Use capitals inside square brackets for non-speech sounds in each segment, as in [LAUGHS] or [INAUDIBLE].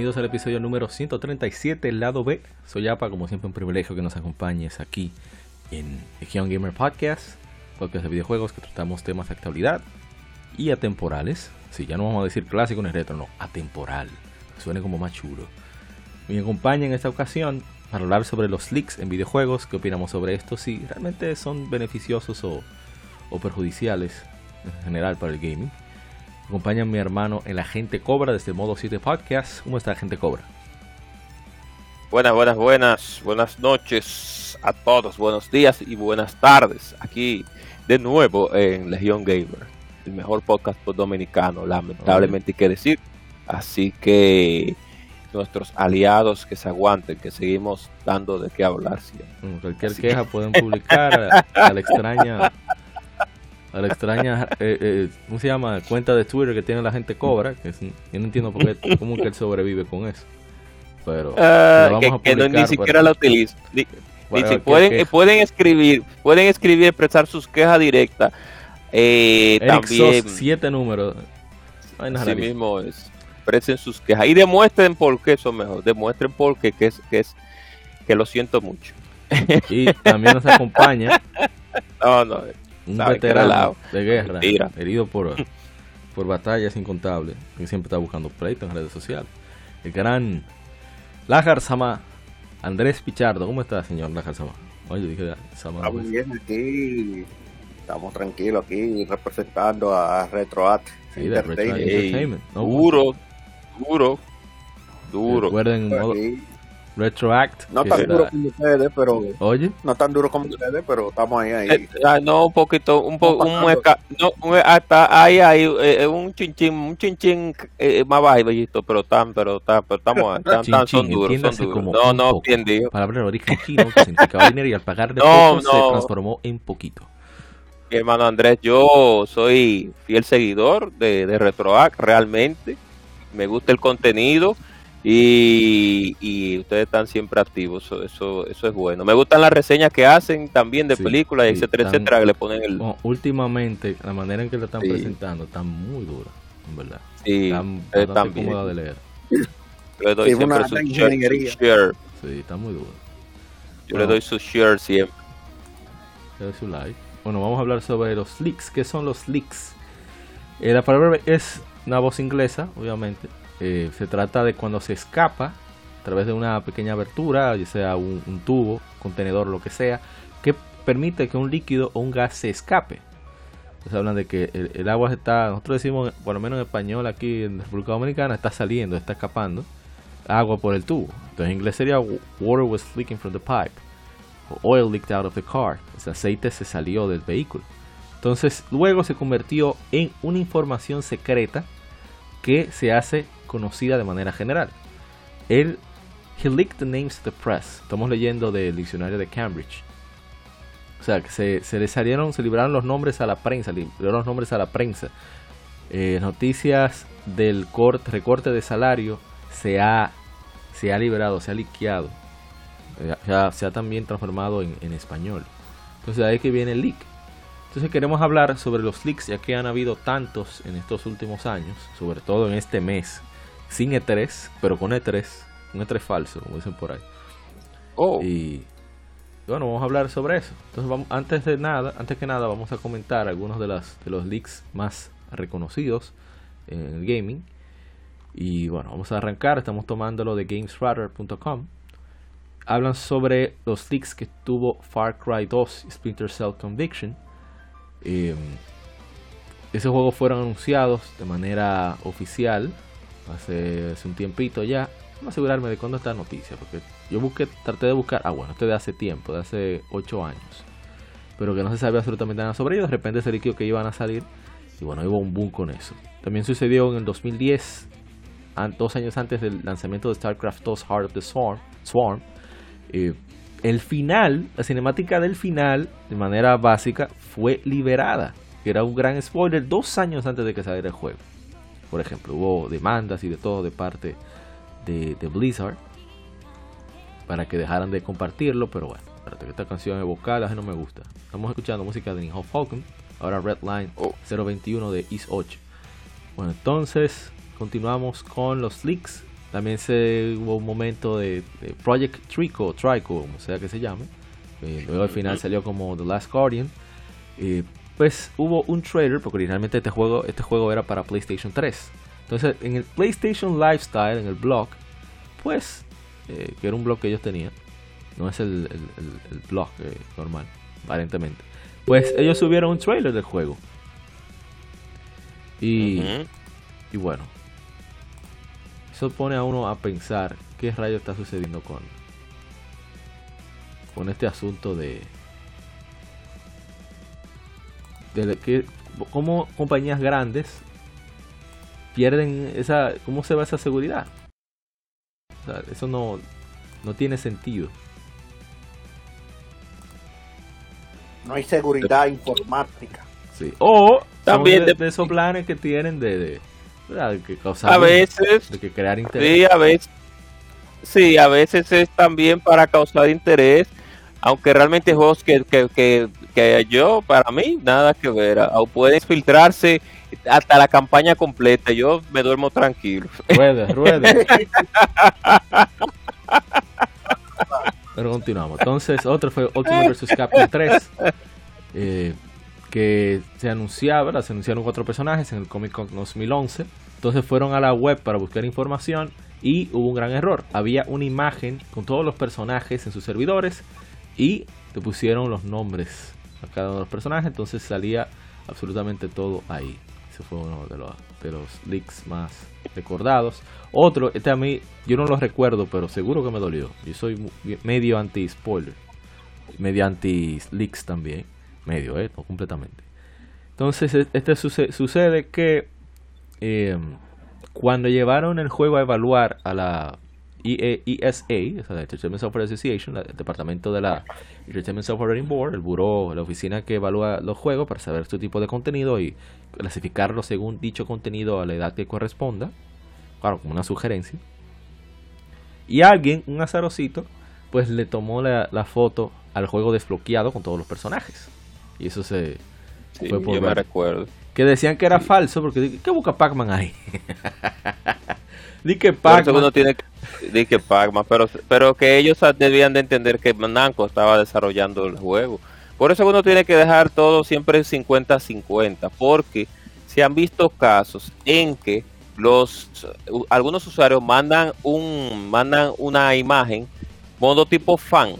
Bienvenidos al episodio número 137, el lado B. Soy Apa, como siempre un privilegio que nos acompañes aquí en Legion Gamer Podcast, podcast de videojuegos que tratamos temas de actualidad y atemporales. Sí, ya no vamos a decir clásico ni retro, no, atemporal. Suene como más chulo. Me acompaña en esta ocasión para hablar sobre los leaks en videojuegos, qué opinamos sobre esto, si realmente son beneficiosos o, o perjudiciales en general para el gaming acompaña mi hermano el agente Cobra desde Modo 7 Podcast. ¿Cómo está agente Cobra? Buenas, buenas, buenas, buenas noches a todos, buenos días y buenas tardes. Aquí de nuevo en Legión Gamer, el mejor podcast dominicano, lamentablemente hay que decir. Así que nuestros aliados que se aguanten, que seguimos dando de qué hablar siempre. Cualquier queja pueden publicar a la extraña a la extraña, eh, eh, ¿cómo se llama? Cuenta de Twitter que tiene la gente cobra, que yo no entiendo por qué, cómo que él sobrevive con eso. Pero, vamos que, a publicar, ni siquiera la utiliza. pueden, pueden escribir, pueden escribir, expresar sus quejas directas. Eh, también siete números. Así mismo es. Expresen sus quejas y demuestren por qué son mejor. Demuestren por qué que es, que es que lo siento mucho. Y también nos acompaña. [LAUGHS] no, no un veterano de guerra, herido por, [LAUGHS] por batallas incontables, que siempre está buscando pleito en redes sociales. El gran Lajar Sama, Andrés Pichardo. ¿Cómo está, señor Lajar Sama? Oye, dije Sama. Estamos bien aquí, estamos tranquilos aquí representando a RetroAt sí, Entertainment. duro, duro, duro. Recuerden, modo, Retroact. No tan duro como ustedes, pero. Oye. No tan duro como ustedes, pero estamos ahí. ahí. Eh, ah, no, un poquito, un poco, un, no, hasta ahí, ahí, eh, un chinchín, un chinchín eh, más bajito, pero tan, pero tan, pero estamos, tan, tan, son duros, son duros. No, no, bien digo. Palabra de origen chino que significaba dinero y al pagar de no, poco no. se transformó en poquito. Mi hermano Andrés, yo soy fiel seguidor de, de RetroAct, realmente. Me gusta el contenido y, ustedes están siempre activos, eso, eso, es bueno. Me gustan las reseñas que hacen también de películas, etcétera, etcétera, que le ponen el... últimamente, la manera en que lo están presentando está muy dura, en verdad. Sí, está bastante cómoda de leer. Yo le doy siempre su, share, Sí, está muy duro. Yo le doy su share siempre. Le doy su like. Bueno, vamos a hablar sobre los leaks. ¿Qué son los leaks? Eh, la palabra es una voz inglesa, obviamente eh, se trata de cuando se escapa a través de una pequeña abertura, ya sea un, tubo, contenedor, lo que sea, que permite que un líquido o un gas se escape. Entonces hablan de que el, agua está, nosotros decimos, por lo menos en español aquí en República Dominicana, está saliendo, está escapando agua por el tubo. Entonces en inglés sería water was leaking from the pipe. Oil leaked out of the car. Ese aceite se salió del vehículo. Entonces luego se convirtió en una información secreta que se hace conocida de manera general. Él, he leaked the names to the press. Estamos leyendo del diccionario de Cambridge. O sea, que se, se le salieron, se libraron los nombres a la prensa, libraron los nombres a la prensa. Eh, noticias del corte, recorte de salario se ha, se ha liberado, se ha liqueado. Eh, se, ha, también transformado en, en español. Entonces ahí que viene el leak. Entonces queremos hablar sobre los leaks, ya que han habido tantos en estos últimos años, sobre todo en este mes, sin E3, pero con E3, un E3 falso, como dicen por ahí. Oh. Y bueno, vamos a hablar sobre eso. Entonces, vamos, antes de nada, antes que nada, vamos a comentar algunos de, las, de los leaks más reconocidos en el gaming. Y bueno, vamos a arrancar. Estamos tomándolo de gamesradar.com. hablan sobre los leaks que tuvo Far Cry 2 y Splinter Cell Conviction. Eh, esos juegos fueron anunciados de manera oficial hace, un tiempito ya. Vamos a asegurarme de cuándo está la noticia, porque yo busqué, traté de buscar, ah bueno, este de hace tiempo, de hace 8 años, pero que no se sabía absolutamente nada sobre ellos, de repente se dijo que iban a salir y bueno, hubo un boom con eso. También sucedió en el 2010, dos años antes del lanzamiento de StarCraft 2 Heart of the Swarm, eh, el final, la cinemática del final, de manera básica, fue liberada. Era un gran spoiler dos años antes de que saliera el juego. Por ejemplo, hubo demandas y de todo de parte de, Blizzard para que dejaran de compartirlo, pero bueno, espérate que esta canción es vocal, no me gusta. Estamos escuchando música de Nihon Falcon, ahora Redline 021 de East 8. Bueno, entonces continuamos con los leaks también se hubo un momento de, Project Trico, Trico, como sea que se llame. Eh, luego al final salió como The Last Guardian. Eh, pues hubo un trailer, porque originalmente este juego, este juego era para PlayStation 3. Entonces, en el PlayStation Lifestyle, en el blog, pues, eh, que era un blog que ellos tenían, no es el, blog normal, aparentemente. Pues ellos subieron un trailer del juego. Y, y bueno, eso pone a uno a pensar qué rayo está sucediendo con, con este asunto de, de que cómo compañías grandes pierden esa cómo se va esa seguridad eso no no tiene sentido no hay seguridad informática sí o también de, esos planes que tienen de a veces. De que crear interés. Sí, a veces. Sí, a veces es también para causar interés. Aunque realmente juegos que, que, que, yo, para mí, nada que ver. O pueden filtrarse hasta la campaña completa. Yo me duermo tranquilo. Ruede, ruede. [LAUGHS] Pero continuamos. Entonces, otro fue Ultimate vs. Capcom 3. Eh, que se anunciaba, se anunciaron cuatro personajes en el Comic Con 2011. Entonces fueron a la web para buscar información y hubo un gran error. Había una imagen con todos los personajes en sus servidores y te pusieron los nombres a cada uno de los personajes, entonces salía absolutamente todo ahí. Ese fue uno de los, de los leaks más recordados. Otro, este a mí, yo no lo recuerdo, pero seguro que me dolió. Yo soy medio anti-spoiler, medio anti-leaks también medio, ¿eh? no completamente. Entonces, e, este sucede, que eh, cuando llevaron el juego a evaluar a la ESA, e la Entertainment Software Association, el departamento de la Entertainment Software Rating Board, el buró, la oficina que evalúa los juegos para saber su tipo de contenido y clasificarlo según dicho contenido a la edad que corresponda, claro, como una sugerencia. Y alguien, un azarocito, pues le tomó la, la foto al juego desbloqueado con todos los personajes. Y eso se fue por yo me recuerdo. Que decían que era falso porque ¿qué busca Pac-Man ahí? [LAUGHS] Di que Pac-Man. tiene di que Pac-Man, pero, pero que ellos debían de entender que Namco estaba desarrollando el juego. Por eso uno tiene que dejar todo siempre 50-50, porque se han visto casos en que los algunos usuarios mandan un mandan una imagen modo tipo fan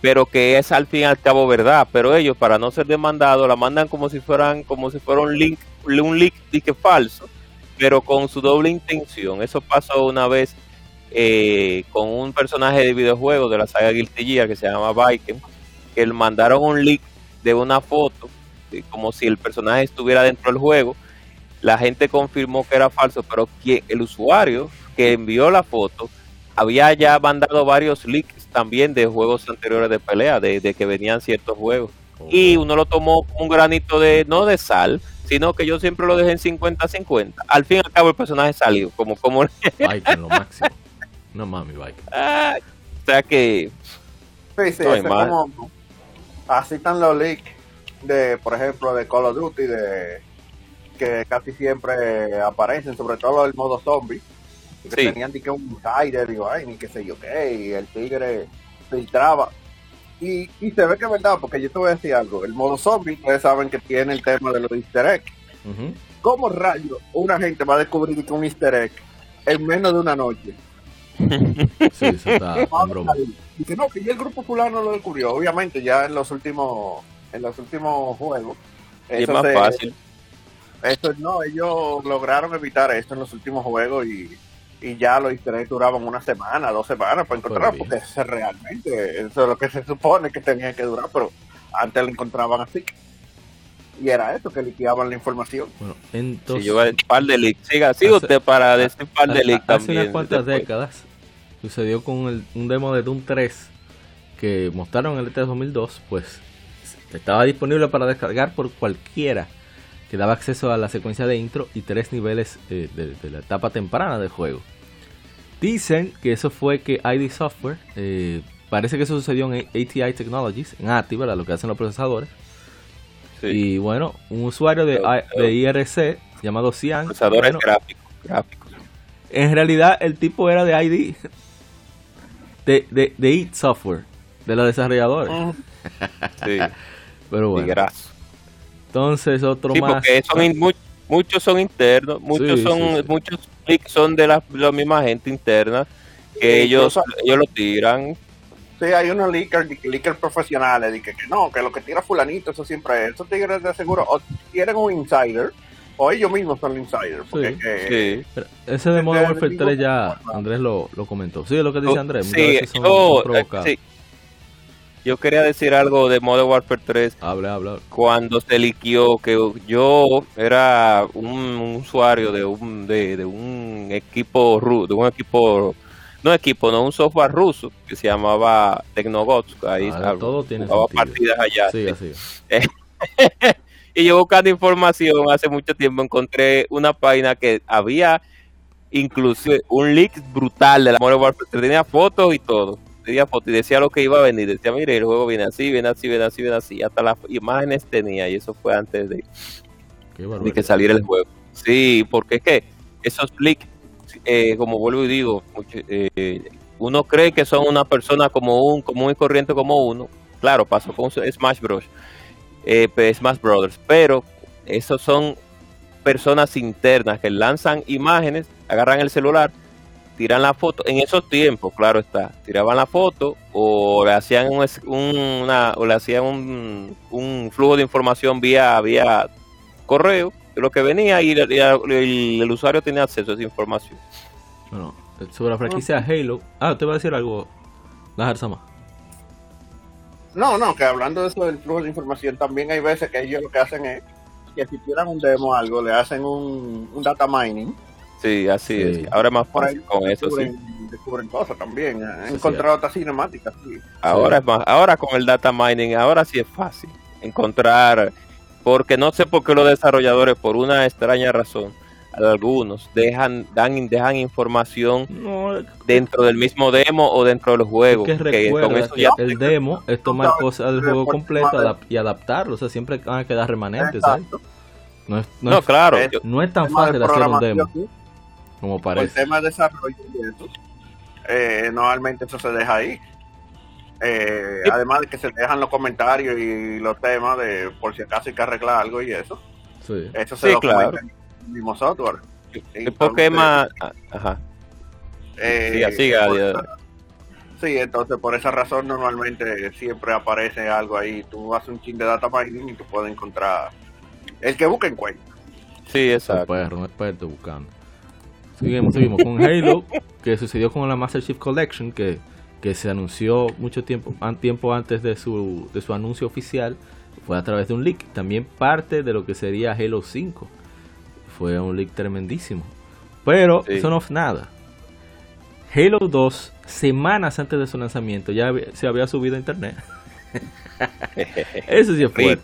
pero que es al fin y al cabo verdad. Pero ellos, para no ser demandados, la mandan como si fueran, como si fuera un link, un link que falso, pero con su doble intención. Eso pasó una vez eh, con un personaje de videojuego de la saga Guilty Gear que se llama Viking, que le mandaron un link de una foto, como si el personaje estuviera dentro del juego. La gente confirmó que era falso, pero que el usuario que envió la foto había ya mandado varios leaks también de juegos anteriores de pelea, de, que venían ciertos juegos. Y uno lo tomó un granito de, no de sal, sino que yo siempre lo dejé en 50-50. Al fin y al cabo el personaje salió, como... como... [LAUGHS] lo máximo. No mami, Viking. Ah, o sea que... Sí, sí, como, así están los leaks de, por ejemplo, de Call of Duty, de que casi siempre aparecen, sobre todo el modo zombie que tenían que un insider y ay, ni qué sé yo qué, y el tigre filtraba. Y, y se ve que es verdad, porque yo te voy a decir algo, el modo zombie, ustedes saben que tiene el tema de los easter eggs. ¿Cómo rayo una gente va a descubrir un easter egg en menos de una noche? [LAUGHS] sí, eso está en broma. Dice, no, que ya el grupo fulano lo descubrió. Obviamente, ya en los últimos, en los últimos juegos. es más fácil. Eso no, ellos lograron evitar esto en los últimos juegos y, y ya los easter duraban una semana, dos semanas para encontrarlo, porque es realmente eso es lo que se supone que tenía que durar, pero antes lo encontraban así. Y era eso, que liquidaban la información. Bueno, entonces... Si yo un par de leaks. Siga, siga usted para decir par de leaks también. Hace unas cuantas décadas sucedió con el, un demo de Doom 3 que mostraron en el E3 2002, pues estaba disponible para descargar por cualquiera que daba acceso a la secuencia de intro y tres niveles eh, de, la etapa temprana del juego. Dicen que eso fue que ID Software, eh, parece que eso sucedió en ATI Technologies, en ATI, ¿verdad? Lo que hacen los procesadores. Y bueno, un usuario de, de IRC llamado Cian. Procesadores gráficos, En realidad, el tipo era de ID, de, de, de IT Software, de los desarrolladores. Sí. [LAUGHS] Pero bueno. Entonces, otro sí, más. Porque son muchos son internos, muchos son muchos son de la, misma gente interna que ellos ellos lo tiran. Sí, hay unos leakers, leakers profesionales, de que, no, que lo que tira fulanito, eso siempre es. Esos tigres de seguro o tienen un insider o ellos mismos son insiders. Porque sí, sí. ese de Modern Warfare 3 ya Andrés lo, lo comentó. Sí, es lo que dice Andrés. Sí, yo, sí, yo quería decir algo de Modern Warfare 3. Habla, habla. Cuando se liquió que yo era un, usuario de un de, un equipo de un equipo no equipo, no un software ruso que se llamaba Tecnogots, ahí ah, todo tiene partidas allá. Sí, así. [LAUGHS] y yo buscando información hace mucho tiempo encontré una página que había inclusive un leak brutal de la Modern Warfare, tenía fotos y todo y decía lo que iba a venir. Decía, mire, el juego viene así, viene así, viene así, viene así. Hasta las imágenes tenía y eso fue antes de, que saliera el juego. Sí, porque es que esos leaks, eh, como vuelvo y digo, eh, uno cree que son una persona como un común y corriente como uno. Claro, pasó con Smash Bros. Eh, Smash Brothers, pero esos son personas internas que lanzan imágenes, agarran el celular tiran la foto, en esos tiempos, claro está, tiraban la foto o le hacían un, una, o le hacían un, un, flujo de información vía, vía correo lo que venía y, el, usuario tenía acceso a esa información. Bueno, sobre la franquicia Halo, ah, te va a decir algo, la Sama. No, no, que hablando de eso del flujo de información, también hay veces que ellos lo que hacen es que si tiran un demo o algo, le hacen un, un data mining Sí, así es. Ahora es más fácil con eso, sí. Descubren cosas también. He encontrado otras cinemáticas, sí. Ahora es más, ahora con el data mining, ahora sí es fácil encontrar, porque no sé por qué los desarrolladores, por una extraña razón, algunos dejan dan dejan información dentro del mismo demo o dentro del juego que, que el demo es tomar cosas del juego completo y adaptarlo o sea siempre van a quedar remanentes no, es, no, claro no es tan fácil hacer un demo como parece. el tema de desarrollo y eso, eh, normalmente eso se deja ahí. Eh, además de que se dejan los comentarios y los temas de por si acaso hay que arreglar algo y eso. Sí. Eso se sí, claro. en el mismo software. ¿Y por qué más? Ah, ajá. Eh, sí, sí, entonces por esa razón normalmente siempre aparece algo ahí. Tú haces un ching de data mining y tú puedes encontrar el que busque encuentra. Sí, exacto. Un perro, un experto buscando. Seguimos, seguimos con Halo, que sucedió con la Master Chief Collection, que, que se anunció mucho tiempo, tiempo antes de su, de su anuncio oficial, fue a través de un leak. También parte de lo que sería Halo 5. Fue un leak tremendísimo. Pero eso no es nada. Halo 2, semanas antes de su lanzamiento, ya se había subido a internet. [LAUGHS] eso sí es fuerte.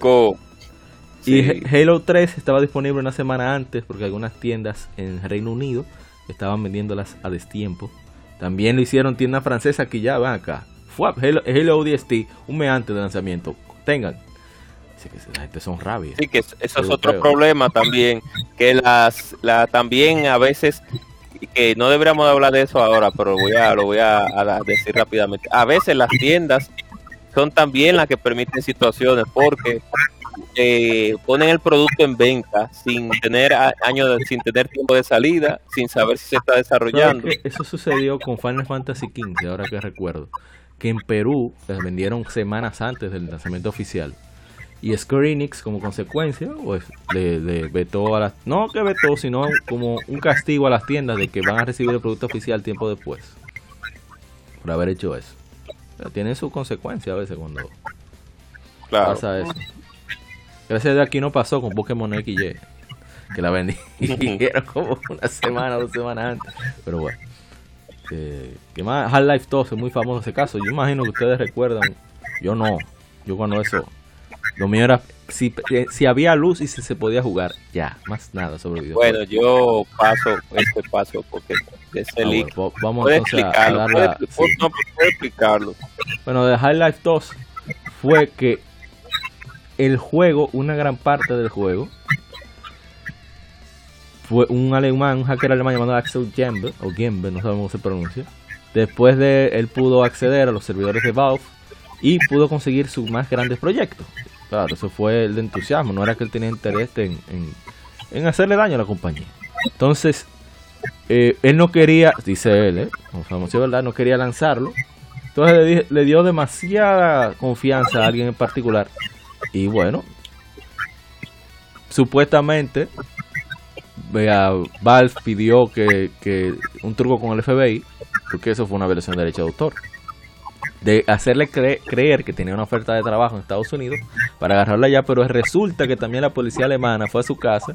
Y Halo 3 estaba disponible una semana antes porque algunas tiendas en Reino Unido estaban vendiéndolas a destiempo. También lo hicieron tiendas francesas que ya van acá. Fue Halo, Halo ODST un mes antes del lanzamiento. Tengan. Que la gente son rabias. Sí, que eso es otro problema también. Que las la, también a veces que no deberíamos hablar de eso ahora, pero voy a, lo voy a, decir rápidamente. A veces las tiendas son también las que permiten situaciones porque eh, ponen el producto en venta sin tener años, sin tener tiempo de salida, sin saber si se está desarrollando. Eso sucedió con Final Fantasy XV, ahora que recuerdo, que en Perú les vendieron semanas antes del lanzamiento oficial. Y Square Enix, como consecuencia, pues le, vetó a las. No que vetó, sino como un castigo a las tiendas de que van a recibir el producto oficial tiempo después. Por haber hecho eso. Pero tiene sus consecuencias a veces cuando pasa eso. Gracias a Dios aquí no pasó con Pokémon XY. Que la vendí [LAUGHS] [LAUGHS] como una semana, dos semanas antes. Pero bueno. que más Half-Life 2 es muy famoso ese caso. Yo imagino que ustedes recuerdan. Yo no. Yo cuando eso. Lo mío era si, eh, si había luz y si se podía jugar. Ya, más nada sobre videojuegos. Bueno, yo paso este paso porque ese ah, vamos entonces a, dar la, no, explicarlo. Bueno, de Half-Life 2 fue que el juego, una gran parte del juego, fue un alemán, un hacker alemán llamado Axel Gembe, o Gembe, no sabemos cómo se pronuncia. Después de él pudo acceder a los servidores de Valve y pudo conseguir sus más grandes proyectos. Claro, eso fue el entusiasmo, no era que él tenía interés en, en, hacerle daño a la compañía. Entonces, eh, él no quería, dice él, eh, verdad, no quería lanzarlo. Entonces le, le dio demasiada confianza a alguien en particular y bueno, supuestamente Valve pidió que, un truco con el FBI, porque eso fue una violación de derecho de autor, de hacerle creer que tenía una oferta de trabajo en Estados Unidos para agarrarla allá, pero resulta que también la policía alemana fue a su casa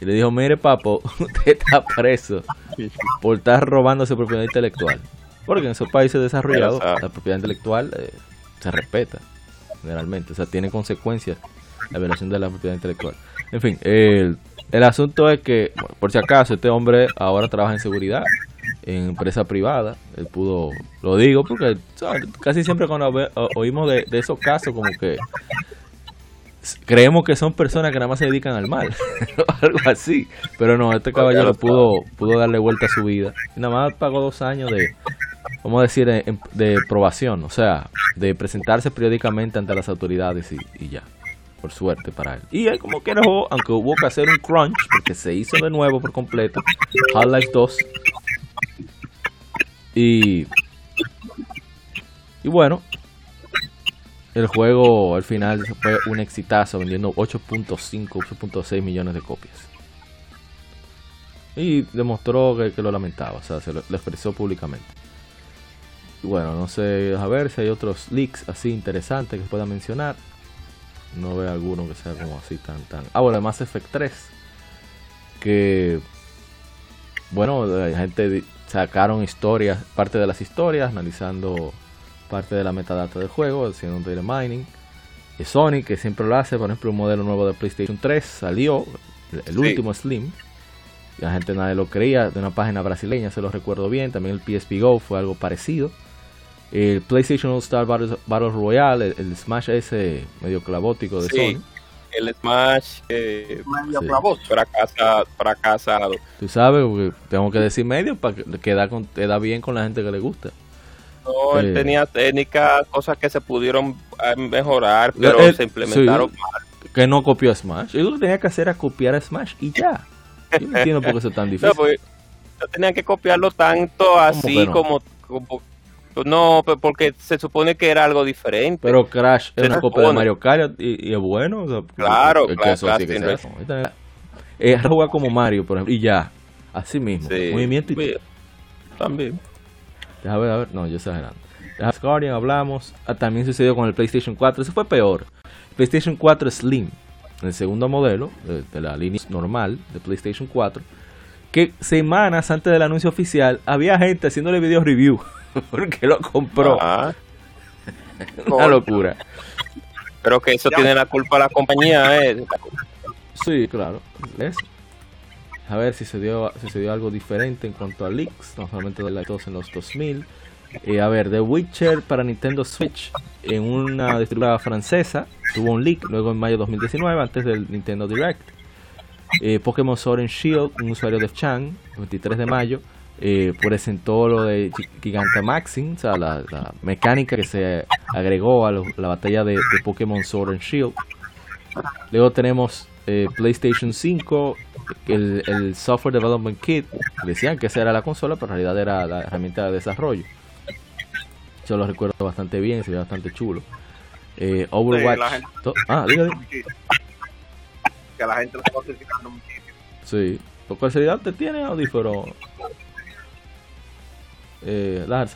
y le dijo, mire papo, [LAUGHS] usted está preso por estar robándose propiedad intelectual. Porque en esos países desarrollados la propiedad intelectual eh, se respeta generalmente. O sea, tiene consecuencias la violación de la propiedad intelectual. En fin, el, el asunto es que, por si acaso, este hombre ahora trabaja en seguridad, en empresa privada. Él pudo, lo digo porque casi siempre cuando oímos de, esos casos, como que creemos que son personas que nada más se dedican al mal, [LAUGHS] algo así. Pero no, este caballero pudo, pudo darle vuelta a su vida. Y nada más pagó dos años de, vamos a decir, de probación, o sea, de presentarse periódicamente ante las autoridades y, ya, por suerte para él. Y él como que no, aunque hubo que hacer un crunch, porque se hizo de nuevo por completo, Half-Life 2. Y, y bueno, el juego al final fue un exitazo, vendiendo 8.5, 8.6 millones de copias. Y demostró que, lo lamentaba, o sea, se lo expresó públicamente bueno, no sé, a ver si hay otros leaks así interesantes que pueda mencionar. No veo alguno que sea como así tan tan. Ah, bueno, Mass Effect 3. Que bueno, la gente sacaron historias, parte de las historias, analizando parte de la metadata del juego, haciendo un data mining. Y Sony, que siempre lo hace, por ejemplo, un modelo nuevo de PlayStation 3 salió, el, último Slim. La gente nadie lo creía, de una página brasileña, se lo recuerdo bien. También el PSP Go fue algo parecido el PlayStation All Star Battle, Royale, el, Smash ese medio clavótico de Sony. El Smash eh, medio fracasado, fracasado. Tú sabes, tengo que decir medio para que queda, con, queda bien con la gente que le gusta. No, él eh, tenía técnicas, cosas que se pudieron eh, mejorar, pero se implementaron mal. Que no copió Smash. Y lo que tenía que hacer era copiar a Smash y ya. Yo no entiendo por qué eso es tan [LAUGHS] difícil. No, pues, no tenía que copiarlo tanto así como, como no, porque se supone que era algo diferente. Pero Crash es una copia de Mario Kart y, es bueno. claro, claro. Eso eh, juega como Mario, por ejemplo, y ya. Así mismo. Movimiento y. También. Déjame ver, a ver. No, yo exagerando. Guardian hablamos. Ah, también sucedió con el PlayStation 4. Eso fue peor. PlayStation 4 Slim, el segundo modelo de, de la línea normal de PlayStation 4. Que semanas antes del anuncio oficial había gente haciéndole video review [LAUGHS] porque lo compró. [LAUGHS] Una locura. Pero que eso tiene la culpa la compañía, ¿eh? Sí, claro. A ver si se dio, si se dio algo diferente en cuanto a leaks, no solamente de la en los 2000. Eh, a ver, The Witcher para Nintendo Switch en una distribuidora francesa tuvo un leak luego en mayo de 2019, antes del Nintendo Direct. Eh, Pokémon Sword and Shield, un usuario de Chang, 23 de mayo, eh, presentó lo de Gigantamaxing, o sea, la, mecánica que se agregó a la batalla de, Pokémon Sword and Shield. Luego tenemos eh, PlayStation 5, el, el, Software Development Kit. Decían que esa era la consola, pero en realidad era la herramienta de desarrollo. Yo lo recuerdo bastante bien, se ve bastante chulo. Eh, Overwatch. ah, dígame. Que la gente lo está criticando muchísimo. Sí. ¿Por casualidad te tiene audífono? Eh, la más.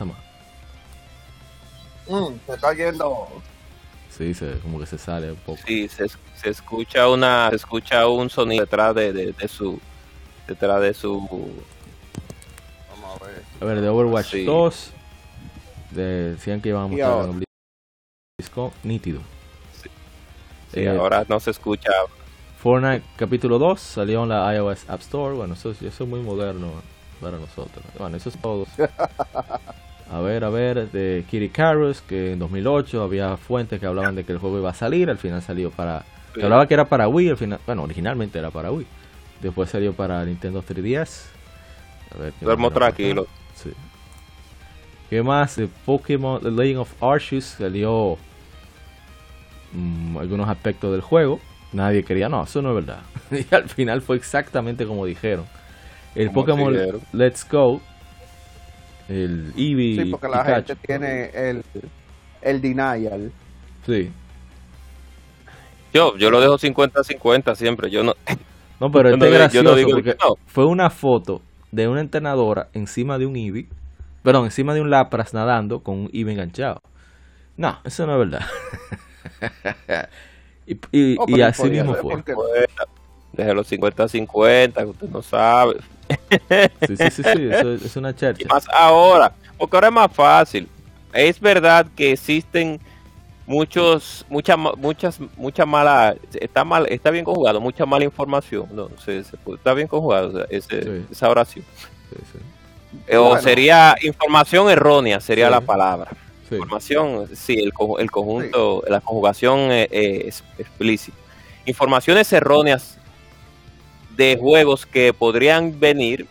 Mm, se está yendo. Sí, se, como que se sale un poco. Sí, se, se escucha una, se escucha un sonido detrás de, de, de su, detrás de su. Vamos a ver. A ver, de Overwatch 2 decían que iban a mostrar un disco nítido. Sí. Eh, ahora no se escucha. Fortnite capítulo 2 salió en la iOS App Store. Bueno, eso, eso es muy moderno para nosotros. Bueno, eso es todo. A ver, a ver, de Kitty Carus, que en 2008 había fuentes que hablaban de que el juego iba a salir, al final salió para... Que hablaba que era para Wii, al final, bueno, originalmente era para Wii. Después salió para Nintendo 3DS. A ver, Duermo tranquilo. Sí. ¿Qué más? De Pokémon The Legend of Arceus salió mm, algunos aspectos del juego. Nadie quería, no, eso no es verdad. [LAUGHS] y al final fue exactamente como dijeron. El Pokémon Let's Go, el Eevee. Sí, porque la gente tiene el, el denial. Sí. Yo, yo lo dejo 50-50 siempre. Yo no. No, pero [LAUGHS] este es gracioso porque fue una foto de una entrenadora encima de un Eevee perdón, encima de un Lapras nadando con un IVA enganchado. No, eso no es verdad. [LAUGHS] [LAUGHS] y, y, así mismo fue. Desde los 50-50, que usted no sabe. [LAUGHS] sí, sí, sí, sí, eso es una charcha. más ahora, porque ahora es más fácil. Es verdad que existen muchos muchas muchas mucha mala está mal está bien conjugado mucha mala información no se, está bien conjugado esa oración sí, sí. Eh, o sería información errónea, sería la palabra. Información, sí, el, el conjunto, la conjugación eh, eh, es explícita. Informaciones erróneas de juegos que podrían venir,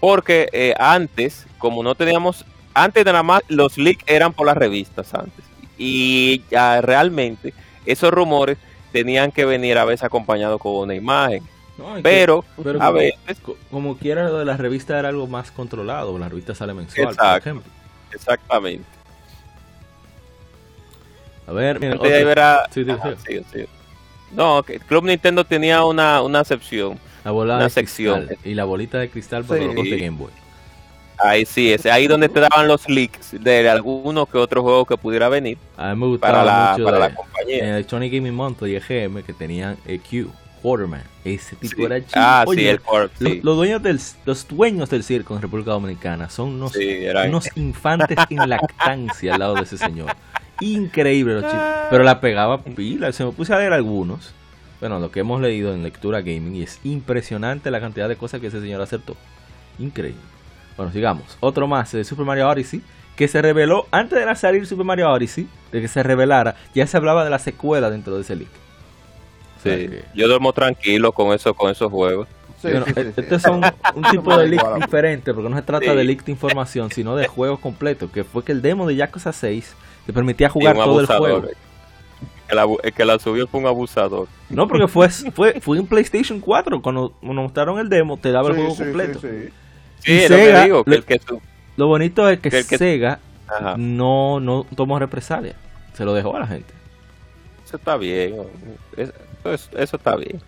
porque antes, como no teníamos, antes de nada más, los leaks eran por las revistas antes. Y ya realmente esos rumores tenían que venir a veces acompañados con una imagen pero, a como, veces. Como quiera, lo de la revista era algo más controlado. La revista sale mensual, por ejemplo. Exactamente. A ver, No, Club Nintendo tenía una, una sección. La bola una sección. y la bolita de cristal para los de Game Boy. Ahí sí, es ahí donde te daban los leaks de alguno que otro juego que pudiera venir. A mí me gustaba para la, mucho para la compañía. En el Sony Gaming Monthly y EGM que tenían EQ Quarterman. Ese tipo era chido. Ah, sí, el Los, dueños del, los dueños del circo en República Dominicana son unos, unos infantes en lactancia al lado de ese señor. Increíble los chicos. Pero la pegaba pila. Se me puse a leer algunos. Bueno, lo que hemos leído en lectura gaming. Y es impresionante la cantidad de cosas que ese señor acertó. Increíble. Bueno, sigamos. Otro más de Super Mario Odyssey. Que se reveló antes de salir Super Mario Odyssey. De que se revelara. Ya se hablaba de la secuela dentro de ese leak. Sí, yo duermo tranquilo con eso, con esos juegos. este es un, tipo de [LAUGHS] leak diferente, porque no se trata de leak de información, sino de juegos completos, que fue que el demo de Yakuza 6 te permitía jugar todo el juego. El, que la subió fue un abusador. No, porque fue, [LAUGHS] fue, fue en PlayStation 4, cuando nos mostraron el demo, te daba el juego completo. Sí, Sega, lo, digo, que lo bonito es que, Sega no, no tomó represalia, se lo dejó a la gente. Eso está bien. Eso, eso está bien.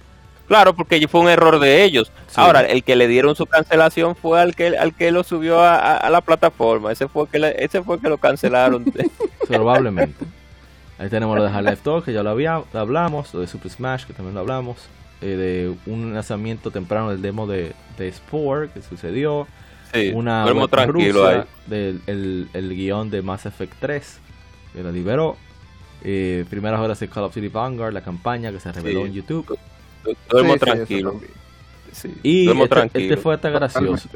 Claro, porque fue un error de ellos. Ahora, el que le dieron su cancelación fue al que al que lo subió a, la plataforma. Ese fue que ese fue que lo cancelaron. [LAUGHS] [LAUGHS] Probablemente. Ahí tenemos lo de Half-Life 2, que ya lo, había, hablamos, lo de Super Smash, que también lo hablamos, eh, de un lanzamiento temprano del demo de, de Spore, que sucedió, una tranquilo del el, el guion de Mass Effect 3, que lo liberó, eh, primeras horas de Call of Duty Vanguard, la campaña que se reveló en YouTube. Duermo tranquilo. y este, este, fue hasta gracioso.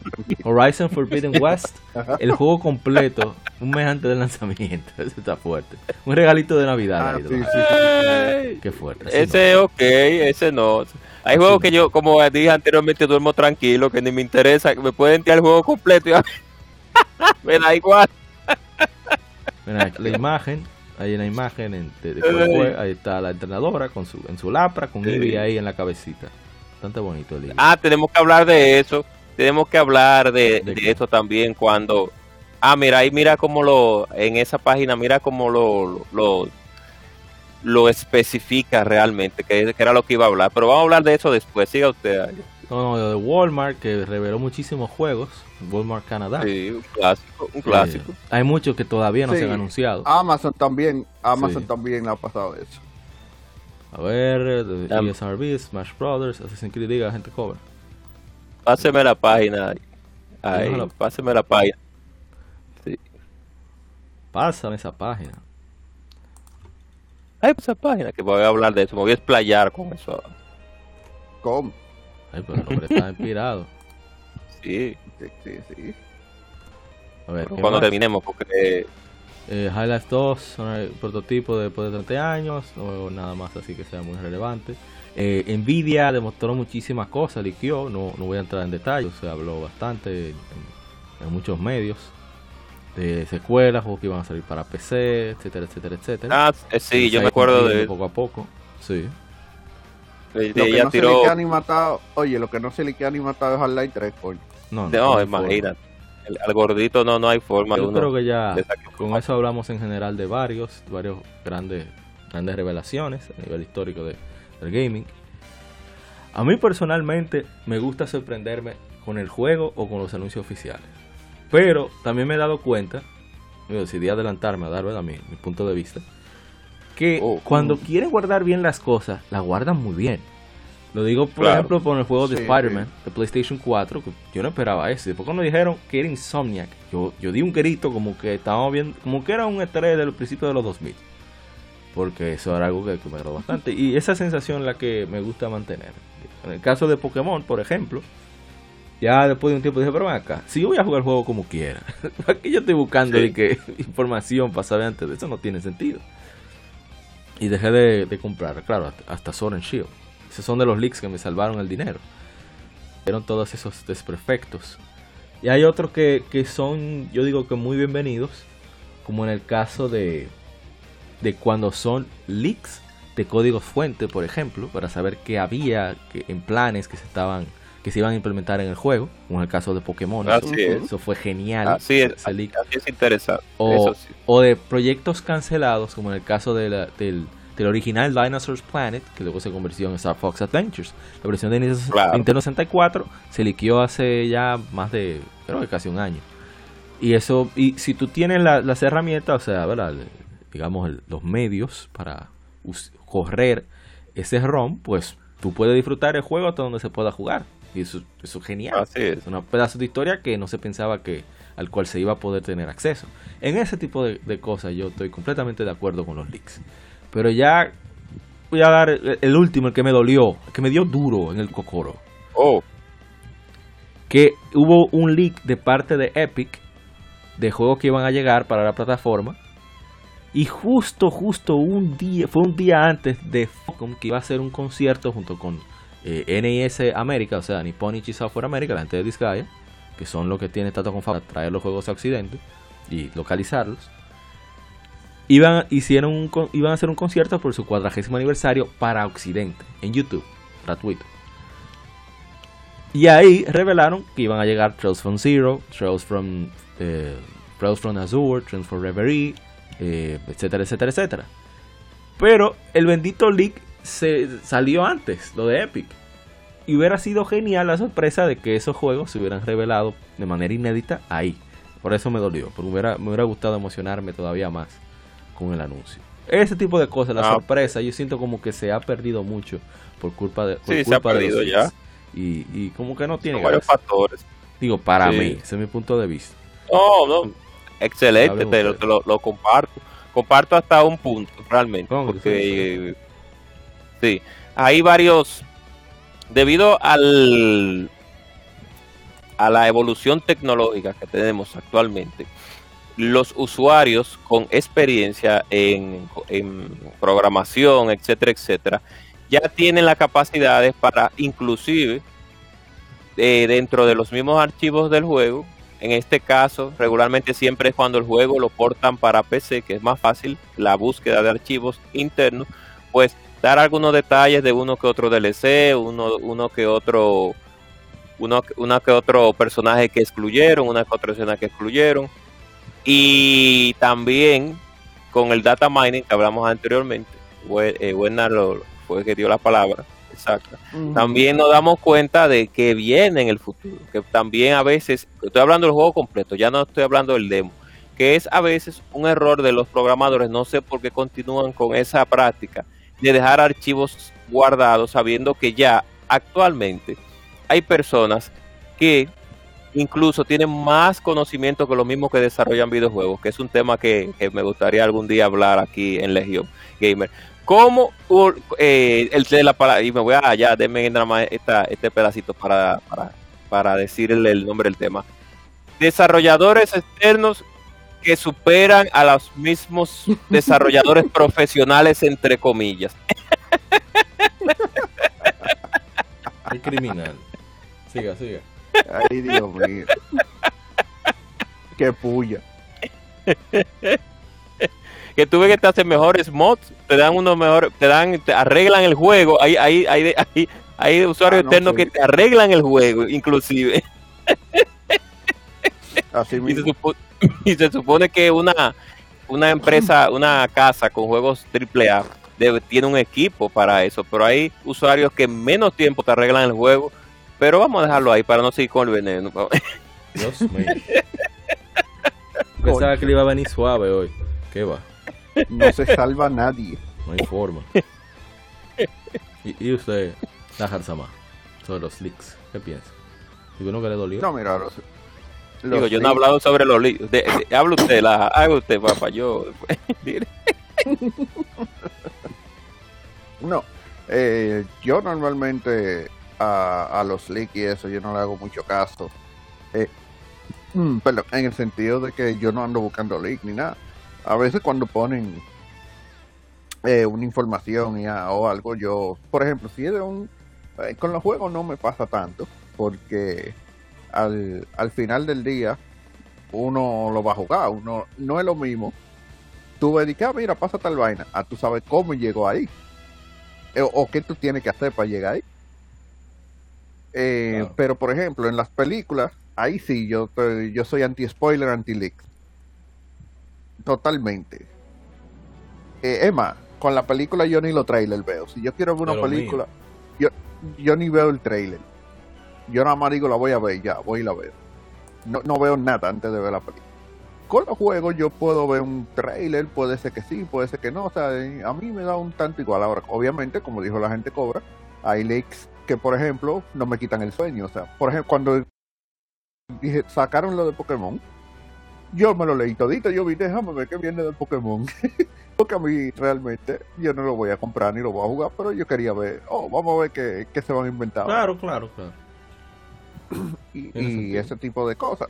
Horizon Forbidden [LAUGHS] West, el juego completo, un mes antes del lanzamiento. [LAUGHS] Eso está fuerte. Un regalito de Navidad. Ah, Qué fuerte. Ese ok, ese no. Hay juegos que yo, como dije anteriormente, duermo tranquilo, que ni me interesa, que me pueden tirar el juego completo y [LAUGHS] me da igual. Mira, la imagen Imagen en, de, ahí está la entrenadora con su, en su lapra, con sí. ahí en la cabecita. Bastante bonito el libro. Ah, tenemos que hablar de eso. Tenemos que hablar de, de, de eso también cuando... Ah, mira, ahí mira cómo lo... En esa página, mira cómo lo, lo, lo especifica realmente, que, que, era lo que iba a hablar. Pero vamos a hablar de eso después. Siga usted. Ahí. No, no, de Walmart, que reveló muchísimos juegos. Walmart Canadá. Sí, un clásico. Un clásico. Eh, hay muchos que todavía no sí. se han anunciado. Amazon también. Amazon sí. también ha pasado eso. A ver, de ESRB, Smash Brothers, Assassin's Creed, diga, gente cover. Páseme la página. Ahí, la... páseme la página. Sí. Pásame esa página. Ay, esa página que voy a hablar de eso. Me voy a explayar con eso. ¿Cómo? Ay, pero el hombre está [LAUGHS] inspirado. Sí, sí, sí. sí. A ver, cuando más? terminemos, porque. Eh, Highlights 2 son el prototipo de después de 30 años, o nada más así que sea muy relevante. Eh, Nvidia demostró muchísimas cosas, liqueó, no, no voy a entrar en detalles, se habló bastante en, en muchos medios de secuelas, juegos que iban a salir para PC, etcétera, etcétera, etcétera. Ah, eh, sí, yo me acuerdo de poco a poco, sí. Lo que no tiró... se le queda ni matado, oye, lo que no se le queda ni matado es Half-Life 3, coño. No, no, no imagínate. El, al gordito no, no hay forma. Yo creo que ya con eso hablamos en general de varios, varios grandes, grandes revelaciones a nivel histórico de, del gaming. A mí personalmente me gusta sorprenderme con el juego o con los anuncios oficiales. Pero también me he dado cuenta, yo decidí adelantarme a dar ¿verdad? Mi, mi punto de vista, que oh, cuando mm. quieren guardar bien las cosas, las guardan muy bien. Lo digo, por claro. ejemplo, por el juego de sí, Spider-Man sí. de PlayStation 4, que yo no esperaba eso. Después cuando dijeron que era Insomniac, yo, yo di un grito como que estábamos viendo, como que era un estrés del principio de los 2000. Porque eso era algo que, que me agradó bastante. Y esa sensación es la que me gusta mantener. En el caso de Pokémon, por ejemplo, ya después de un tiempo dije, pero acá, si yo voy a jugar el juego como quiera, [LAUGHS] aquí yo estoy buscando sí. de que [LAUGHS] información para saber antes de eso no tiene sentido. Y dejé de, de comprar, claro, hasta, and Shield. Esos son de los leaks que me salvaron el dinero. Eran todos esos desperfectos. Y hay otros que, que son, yo digo que muy bienvenidos, como en el caso de, de cuando son leaks de códigos fuente, por ejemplo, para saber qué había que, en planes que se estaban que se iban a implementar en el juego, como en el caso de Pokémon. Así eso, es. eso fue genial. Así es, así es interesante. O, sí. o, de proyectos cancelados, como en el caso de la, del, del, original Dinosaurs Planet, que luego se convirtió en Star Fox Adventures. La versión de claro. Nintendo 64 se liquió hace ya más de, creo que casi un año. Y eso, y si tú tienes la, las herramientas, o sea, ¿verdad? digamos, el, los medios para correr ese ROM, pues tú puedes disfrutar el juego hasta donde se pueda jugar. Y eso, eso es genial. Así es. un pedazo de historia que no se pensaba que al cual se iba a poder tener acceso. En ese tipo de, de cosas yo estoy completamente de acuerdo con los leaks. Pero ya voy a dar el, el último, el que me dolió, el que me dio duro en el cocoro. Oh. Que hubo un leak de parte de Epic de juegos que iban a llegar para la plataforma. Y justo, justo un día, fue un día antes de Focom que iba a hacer un concierto junto con eh, NIS América, o sea, Nipponichi Software America, la gente de Disgaea, que son los que tienen tanto con para traer los juegos a Occidente y localizarlos. Iban, hicieron iban a hacer un concierto por su cuadragésimo aniversario para Occidente, en YouTube, gratuito. Y ahí revelaron que iban a llegar Trails from Zero, Trails from, eh, Trails from Azure, Trails from Reverie, eh, etcétera, etcétera, etcétera. Pero el bendito leak se salió antes, lo de Epic. Y hubiera sido genial la sorpresa de que esos juegos se hubieran revelado de manera inédita ahí. Por eso me dolió, porque me hubiera, me hubiera gustado emocionarme todavía más con el anuncio. Ese tipo de cosas, la ah. sorpresa, yo siento como que se ha perdido mucho por culpa de. Por sí, culpa se ha perdido ya. Y, y, como que no tiene. varios factores. Digo, para sí. mí, ese es mi punto de vista. No, no, excelente, pero te lo, lo, comparto. Comparto hasta un punto, realmente. Porque, sí, hay varios. Debido al a la evolución tecnológica que tenemos actualmente, los usuarios con experiencia en, en, programación, etcétera, etcétera, ya tienen las capacidades para inclusive eh, dentro de los mismos archivos del juego En este caso, regularmente siempre es cuando el juego lo portan para PC, que es más fácil la búsqueda de archivos internos, pues dar algunos detalles de uno que otro DLC, uno, uno que otro uno, una que otro personaje que excluyeron, una que otra escena que excluyeron. Y también con el data mining que hablamos anteriormente, eh, Buena fue que dio la palabra, exacto. También nos damos cuenta de que viene en el futuro, que también a veces, estoy hablando del juego completo, ya no estoy hablando del demo, que es a veces un error de los programadores, no sé por qué continúan con esa práctica de dejar archivos guardados sabiendo que ya actualmente hay personas que incluso tienen más conocimiento que los mismos que desarrollan videojuegos, que es un tema que, me gustaría algún día hablar aquí en Legion Gamer. ¿Cómo eh, el de la y me voy a ya, denme nada más este pedacito para, para, para decirle el nombre del tema. Desarrolladores externos que superan a los mismos [LAUGHS] desarrolladores profesionales, entre comillas. Criminal. Siga, siga. Ay, Dios mío. Qué puya. que tú ves que te hacen mejores mods, te dan unos mejores, te dan, te arreglan el juego. Hay, hay, hay, hay, hay usuarios ah, eternos que te arreglan el juego, inclusive. Así [LAUGHS] y, se [LAUGHS] y se supone que una, una empresa, una casa con juegos AAA debe, tiene un equipo para eso, pero hay usuarios que en menos tiempo te arreglan el juego pero vamos a dejarlo ahí para no seguir con el veneno. Dios mío. [LAUGHS] Pensaba que le iba a venir suave hoy. ¿Qué va? No se salva nadie. No hay forma. ¿Y, usted, Najar Sama, sobre los leaks? ¿Qué piensa? Digo, no que le dolió. No, mira, Digo, yo no he hablado sobre los leaks. habla usted, la, haga usted, papá. Yo. [LAUGHS] no, eh, yo normalmente a, los leaks y eso, yo no le hago mucho caso. Eh, mm, perdón, en el sentido de que yo no ando buscando leaks ni nada. A veces cuando ponen eh, una información o algo, yo, por ejemplo, si es de un... Eh, con los juegos no me pasa tanto, porque al, al final del día uno lo va a jugar, uno no es lo mismo. Tú ves que, ah, mira, pasa tal vaina, ah, tú sabes cómo llegó ahí. O, o qué tú tienes que hacer para llegar ahí. Eh, pero, por ejemplo, en las películas, ahí sí, yo, yo soy anti-spoiler, anti-leak. Totalmente. Eh, Emma, con la película yo ni lo trailer veo. Si yo quiero ver una película, yo, yo ni veo el trailer. Yo nada más digo, la voy a ver, ya, voy y la veo. No, no veo nada antes de ver la película. Con los juegos yo puedo ver un trailer, puede ser que sí, puede ser que no. O sea, a mí me da un tanto igual. Ahora, obviamente, como dijo la gente Cobra, hay leaks que, por ejemplo, no me quitan el sueño. O sea, por ejemplo, cuando dije, sacaron lo de Pokémon, yo me lo leí todito, yo vi, déjame ver qué viene del Pokémon. [LAUGHS] Porque a mí realmente yo no lo voy a comprar ni lo voy a jugar, pero yo quería ver, oh, vamos a ver qué, qué se van a inventar. Claro, claro, claro. [CLEARS THROAT] y, ese tipo de cosas.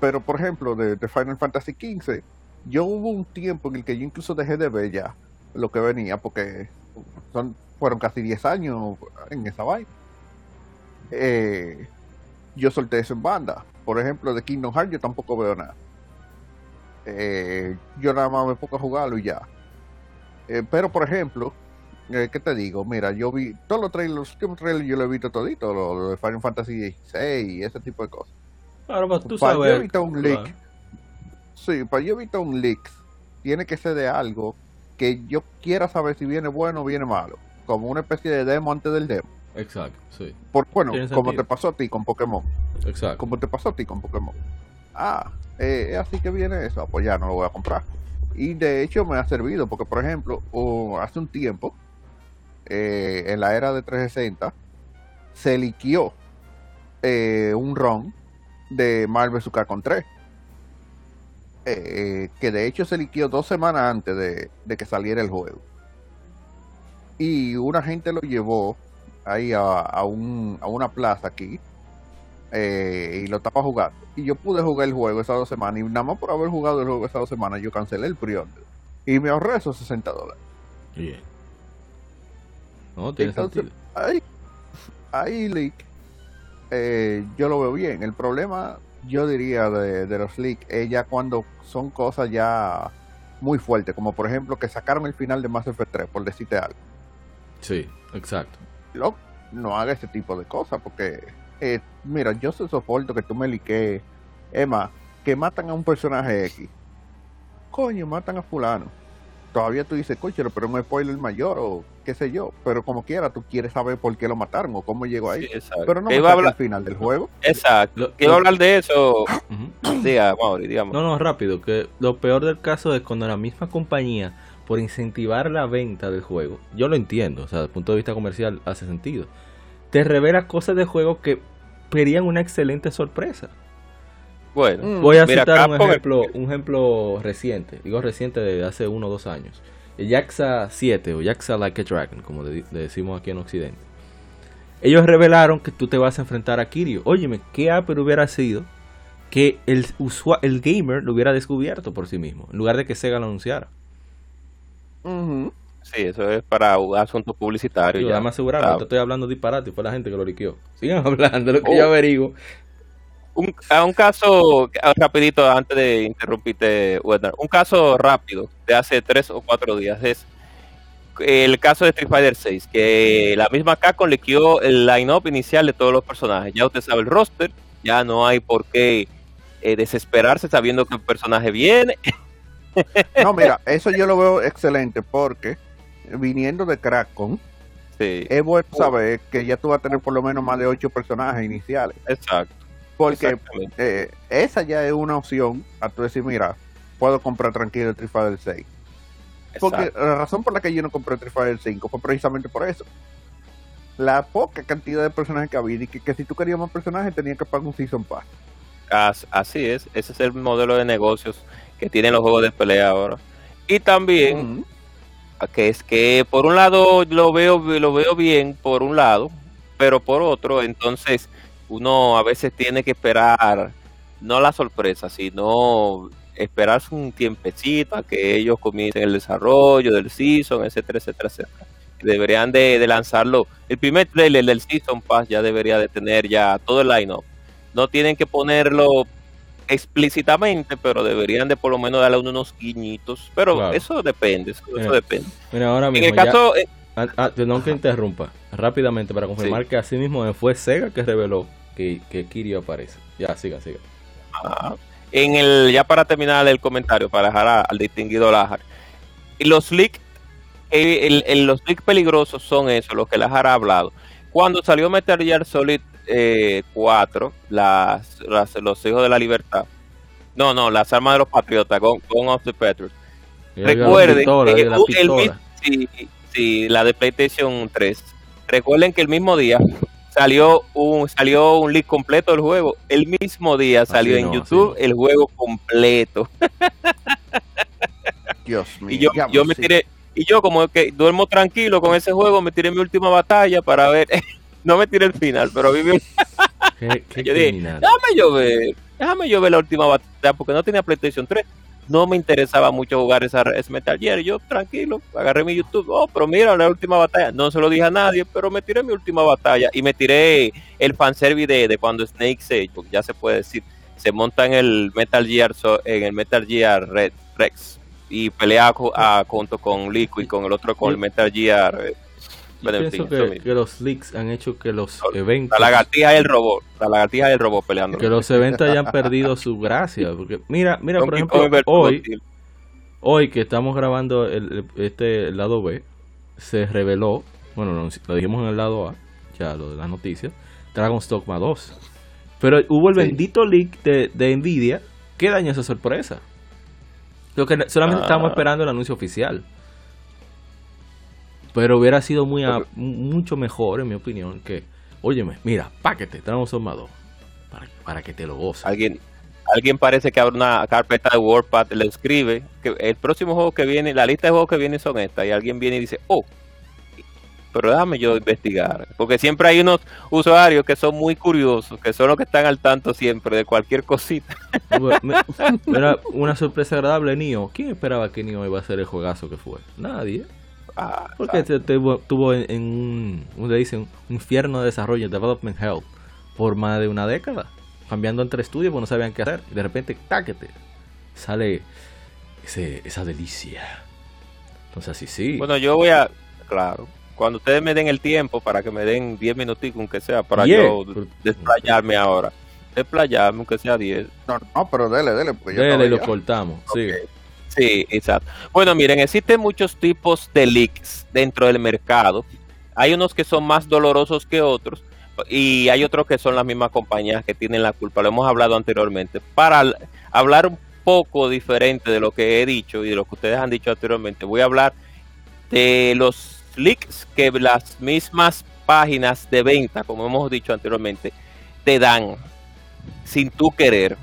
Pero, por ejemplo, de, de, Final Fantasy XV, yo hubo un tiempo en el que yo incluso dejé de ver ya lo que venía, porque son fueron casi 10 años en esa vaina. Eh, yo solté eso en banda. Por ejemplo, de Kingdom Hearts yo tampoco veo nada. Eh, yo nada más me pongo a jugarlo y ya. Eh, pero, por ejemplo, ¿qué te digo? Mira, yo vi todos los trailers, los últimos trailers yo lo he visto todito, lo, de Final Fantasy XVI y ese tipo de cosas. Claro, pues tú para yo evitar un leak, sí, para yo evitar un leak, tiene que ser de algo que yo quiera saber si viene bueno o viene malo como una especie de demo antes del demo. Exacto, sí. Por, bueno, como te pasó a ti con Pokémon. Exacto. Como te pasó a ti con Pokémon. Ah, eh, así que viene eso, pues ya no lo voy a comprar. Y de hecho me ha servido, porque por ejemplo, hace un tiempo, eh, en la era de 360, se liquió eh, un ROM de Marvel vs. con 3. Eh, que de hecho se liquió dos semanas antes de que saliera el juego y una gente lo llevó ahí a, un, a una plaza aquí eh, y lo estaba jugando. Y yo pude jugar el juego esas dos semanas y nada más por haber jugado el juego esas dos semanas yo cancelé el pre y me ahorré esos 60 dólares. Bien. No, tiene Ahí, ahí leak, eh, yo lo veo bien. El problema yo diría de, de los leaks es ya cuando son cosas ya muy fuertes, como por ejemplo que sacaron el final de Mass Effect 3, por decirte algo. Sí, exacto. Lo, no haga ese tipo de cosas, porque, eh, mira, yo se soporto que tú me liques, Emma, que matan a un personaje X. Coño, matan a fulano. Todavía tú dices, coño, pero es un spoiler mayor o qué sé yo. Pero como quiera, tú quieres saber por qué lo mataron o cómo llegó ahí. pero no iba a hablar al final del juego. Exacto. Quiero hablar de eso. Diga, Mauri, digamos. No, no, rápido. Que lo peor del caso es cuando la misma compañía, por incentivar la venta del juego, yo lo entiendo, o sea, desde el punto de vista comercial hace sentido, te revela cosas de juego que serían una excelente sorpresa. Bueno, mm. voy a citar un ejemplo, un ejemplo reciente, digo reciente de hace uno o dos años. El Jaxa 7 o Jaxa Like a Dragon, como le, decimos aquí en Occidente. Ellos revelaron que tú te vas a enfrentar a Kirio. Óyeme, ¿qué Apple hubiera sido que el, el gamer lo hubiera descubierto por sí mismo, en lugar de que Sega lo anunciara? Sí, eso es para asuntos publicitarios. Ya me aseguraron, te estoy hablando disparate, fue la gente que lo liqueó. Sigan [LAUGHS] hablando, lo que yo oh. averiguo un, a un caso rapidito antes de interrumpirte, un caso rápido de hace tres o cuatro días es el caso de Street Fighter 6, que la misma Capcom liquidó el line-up inicial de todos los personajes. Ya usted sabe el roster, ya no hay por qué eh, desesperarse sabiendo que el personaje viene. [LAUGHS] No, mira, eso yo lo veo excelente porque viniendo de Capcom, es bueno saber que ya tú vas a tener por lo menos más de ocho personajes iniciales. Exacto. Porque eh, esa ya es una opción a tú decir, mira, puedo comprar tranquilo el Fighter 6. Porque la razón por la que yo no compré el Fighter 5 fue precisamente por eso. La poca cantidad de personajes que había y que, si tú querías más personajes tenías que pagar un Season Pass. así es, ese es el modelo de negocios que tienen los juegos de pelea ahora. Y también, que es que por un lado lo veo, lo veo bien, por un lado, pero por otro, entonces uno a veces tiene que esperar, no la sorpresa, sino esperarse un tiempecito a que ellos comiencen el desarrollo del season, etcétera, etcétera, etcétera. Deberían de, lanzarlo. El primer trailer del Season Pass ya debería de tener ya todo el line-up. No tienen que ponerlo explícitamente, pero deberían de por lo menos darle unos guiñitos. Pero eso depende, eso, depende. Mira, ahora mismo, en el caso... Eh, ah, ah, no que interrumpa, rápidamente para confirmar que así mismo fue Sega que reveló que, que Kirio aparece. Ya, siga, siga. En el, ya para terminar el comentario, para dejar al distinguido Lajar. Los leaks, el, el, los leaks peligrosos son eso, los que Lajar ha hablado. Cuando salió Metal Gear Solid 4, eh, las, los hijos de la libertad. No, no, las armas de los patriotas, con, con of the Patriots. Recuerden que el, sí, sí, la de PlayStation 3. Recuerden que el mismo día salió un salió un leak completo del juego. El mismo día salió en YouTube el juego completo. [LAUGHS] Dios mío. Y yo, yo me tiré, y yo como que duermo tranquilo con ese juego, me tiré mi última batalla para ver, [LAUGHS] no me tiré el final, pero viví. [LAUGHS] yo dije, déjame yo ver, déjame yo ver la última batalla, porque no tenía PlayStation 3 no me interesaba mucho jugar esa, ese Metal Gear. Yo, tranquilo, agarré mi YouTube. Oh, pero mira, la última batalla. No se lo dije a nadie, pero me tiré mi última batalla. Y me tiré el fanservice de, de cuando Snake se, ya se puede decir, se monta en el Metal Gear, en el Metal Gear Red, Rex. Y pelea junto con Liquid, con el otro, con el Metal Gear. Eh, pienso que, los leaks han hecho que los eventos. La lagartija y el robot. La lagartija y el robot peleando. Que los eventos hayan perdido su gracia. Porque mira, mira, por ejemplo, hoy, hoy que estamos grabando el, este lado B, se reveló, bueno, lo dijimos en el lado A, ya lo de las noticias, Dragon's Dogma 2. Pero hubo el bendito leak de, de Nvidia que dañó esa sorpresa. Lo que solamente estábamos ah. esperando el anuncio oficial. Pero hubiera sido muy mucho mejor, en mi opinión, que, óyeme, mira, páquete, tenemos un para, para que te lo goces. Alguien, alguien parece que abre una carpeta de WordPad, le escribe que el próximo juego que viene, la lista de juegos que vienen son estas, y alguien viene y dice, oh, pero déjame yo investigar, porque siempre hay unos usuarios que son muy curiosos, que son los que están al tanto siempre de cualquier cosita. [LAUGHS] [LAUGHS] Era una sorpresa agradable, Nio. ¿Quién esperaba que Nio iba a ser el juegazo que fue? Nadie. Ah, Porque tuvo en un, un infierno de desarrollo, development hell, por más de una década. cambiando entre estudios porque no sabían qué hacer. Y de repente, táquete, sale ese, esa delicia. Entonces, así sí. Bueno, yo voy a, claro, cuando ustedes me den el tiempo para que me den 10 minutitos, aunque sea, para yo desplayarme ahora. Desplayarme, aunque sea 10. No, no, pero dele, dele. Porque dele, lo cortamos. Sí. Sí, exacto. Bueno, miren, existen muchos tipos de leaks dentro del mercado. Hay unos que son más dolorosos que otros y hay otros que son las mismas compañías que tienen la culpa. Lo hemos hablado anteriormente. Para hablar un poco diferente de lo que he dicho y de lo que ustedes han dicho anteriormente, voy a hablar de los leaks que las mismas páginas de venta, como hemos dicho anteriormente, te dan sin tú querer.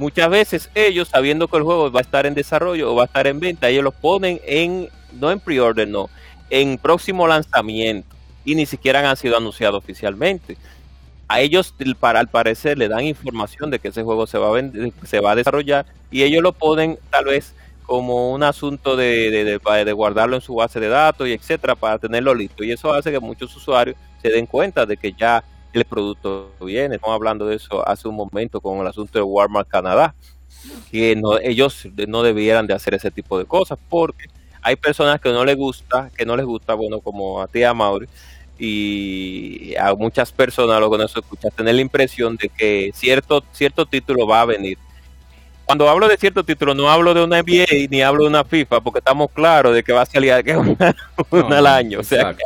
Muchas veces ellos, sabiendo que el juego va a estar en desarrollo o va a estar en venta, ellos lo ponen en, no en pre-order, no, en próximo lanzamiento y ni siquiera han sido anunciados oficialmente. A ellos, para al parecer, le dan información de que ese juego se va a, se va a desarrollar y ellos lo ponen tal vez como un asunto de, de, guardarlo en su base de datos y etcétera para tenerlo listo. Y eso hace que muchos usuarios se den cuenta de que ya el producto viene. Estamos hablando de eso hace un momento con el asunto de Walmart Canadá, que no, ellos no debieran de hacer ese tipo de cosas porque hay personas que no les gusta, que no les gusta, bueno, como a ti a Mauri, y a muchas personas lo que nos escuchan tener la impresión de que cierto, cierto título va a venir. Cuando hablo de cierto título, no hablo de una NBA ni hablo de una FIFA, porque estamos claros de que va a salir que [LAUGHS] una, al año. O sea,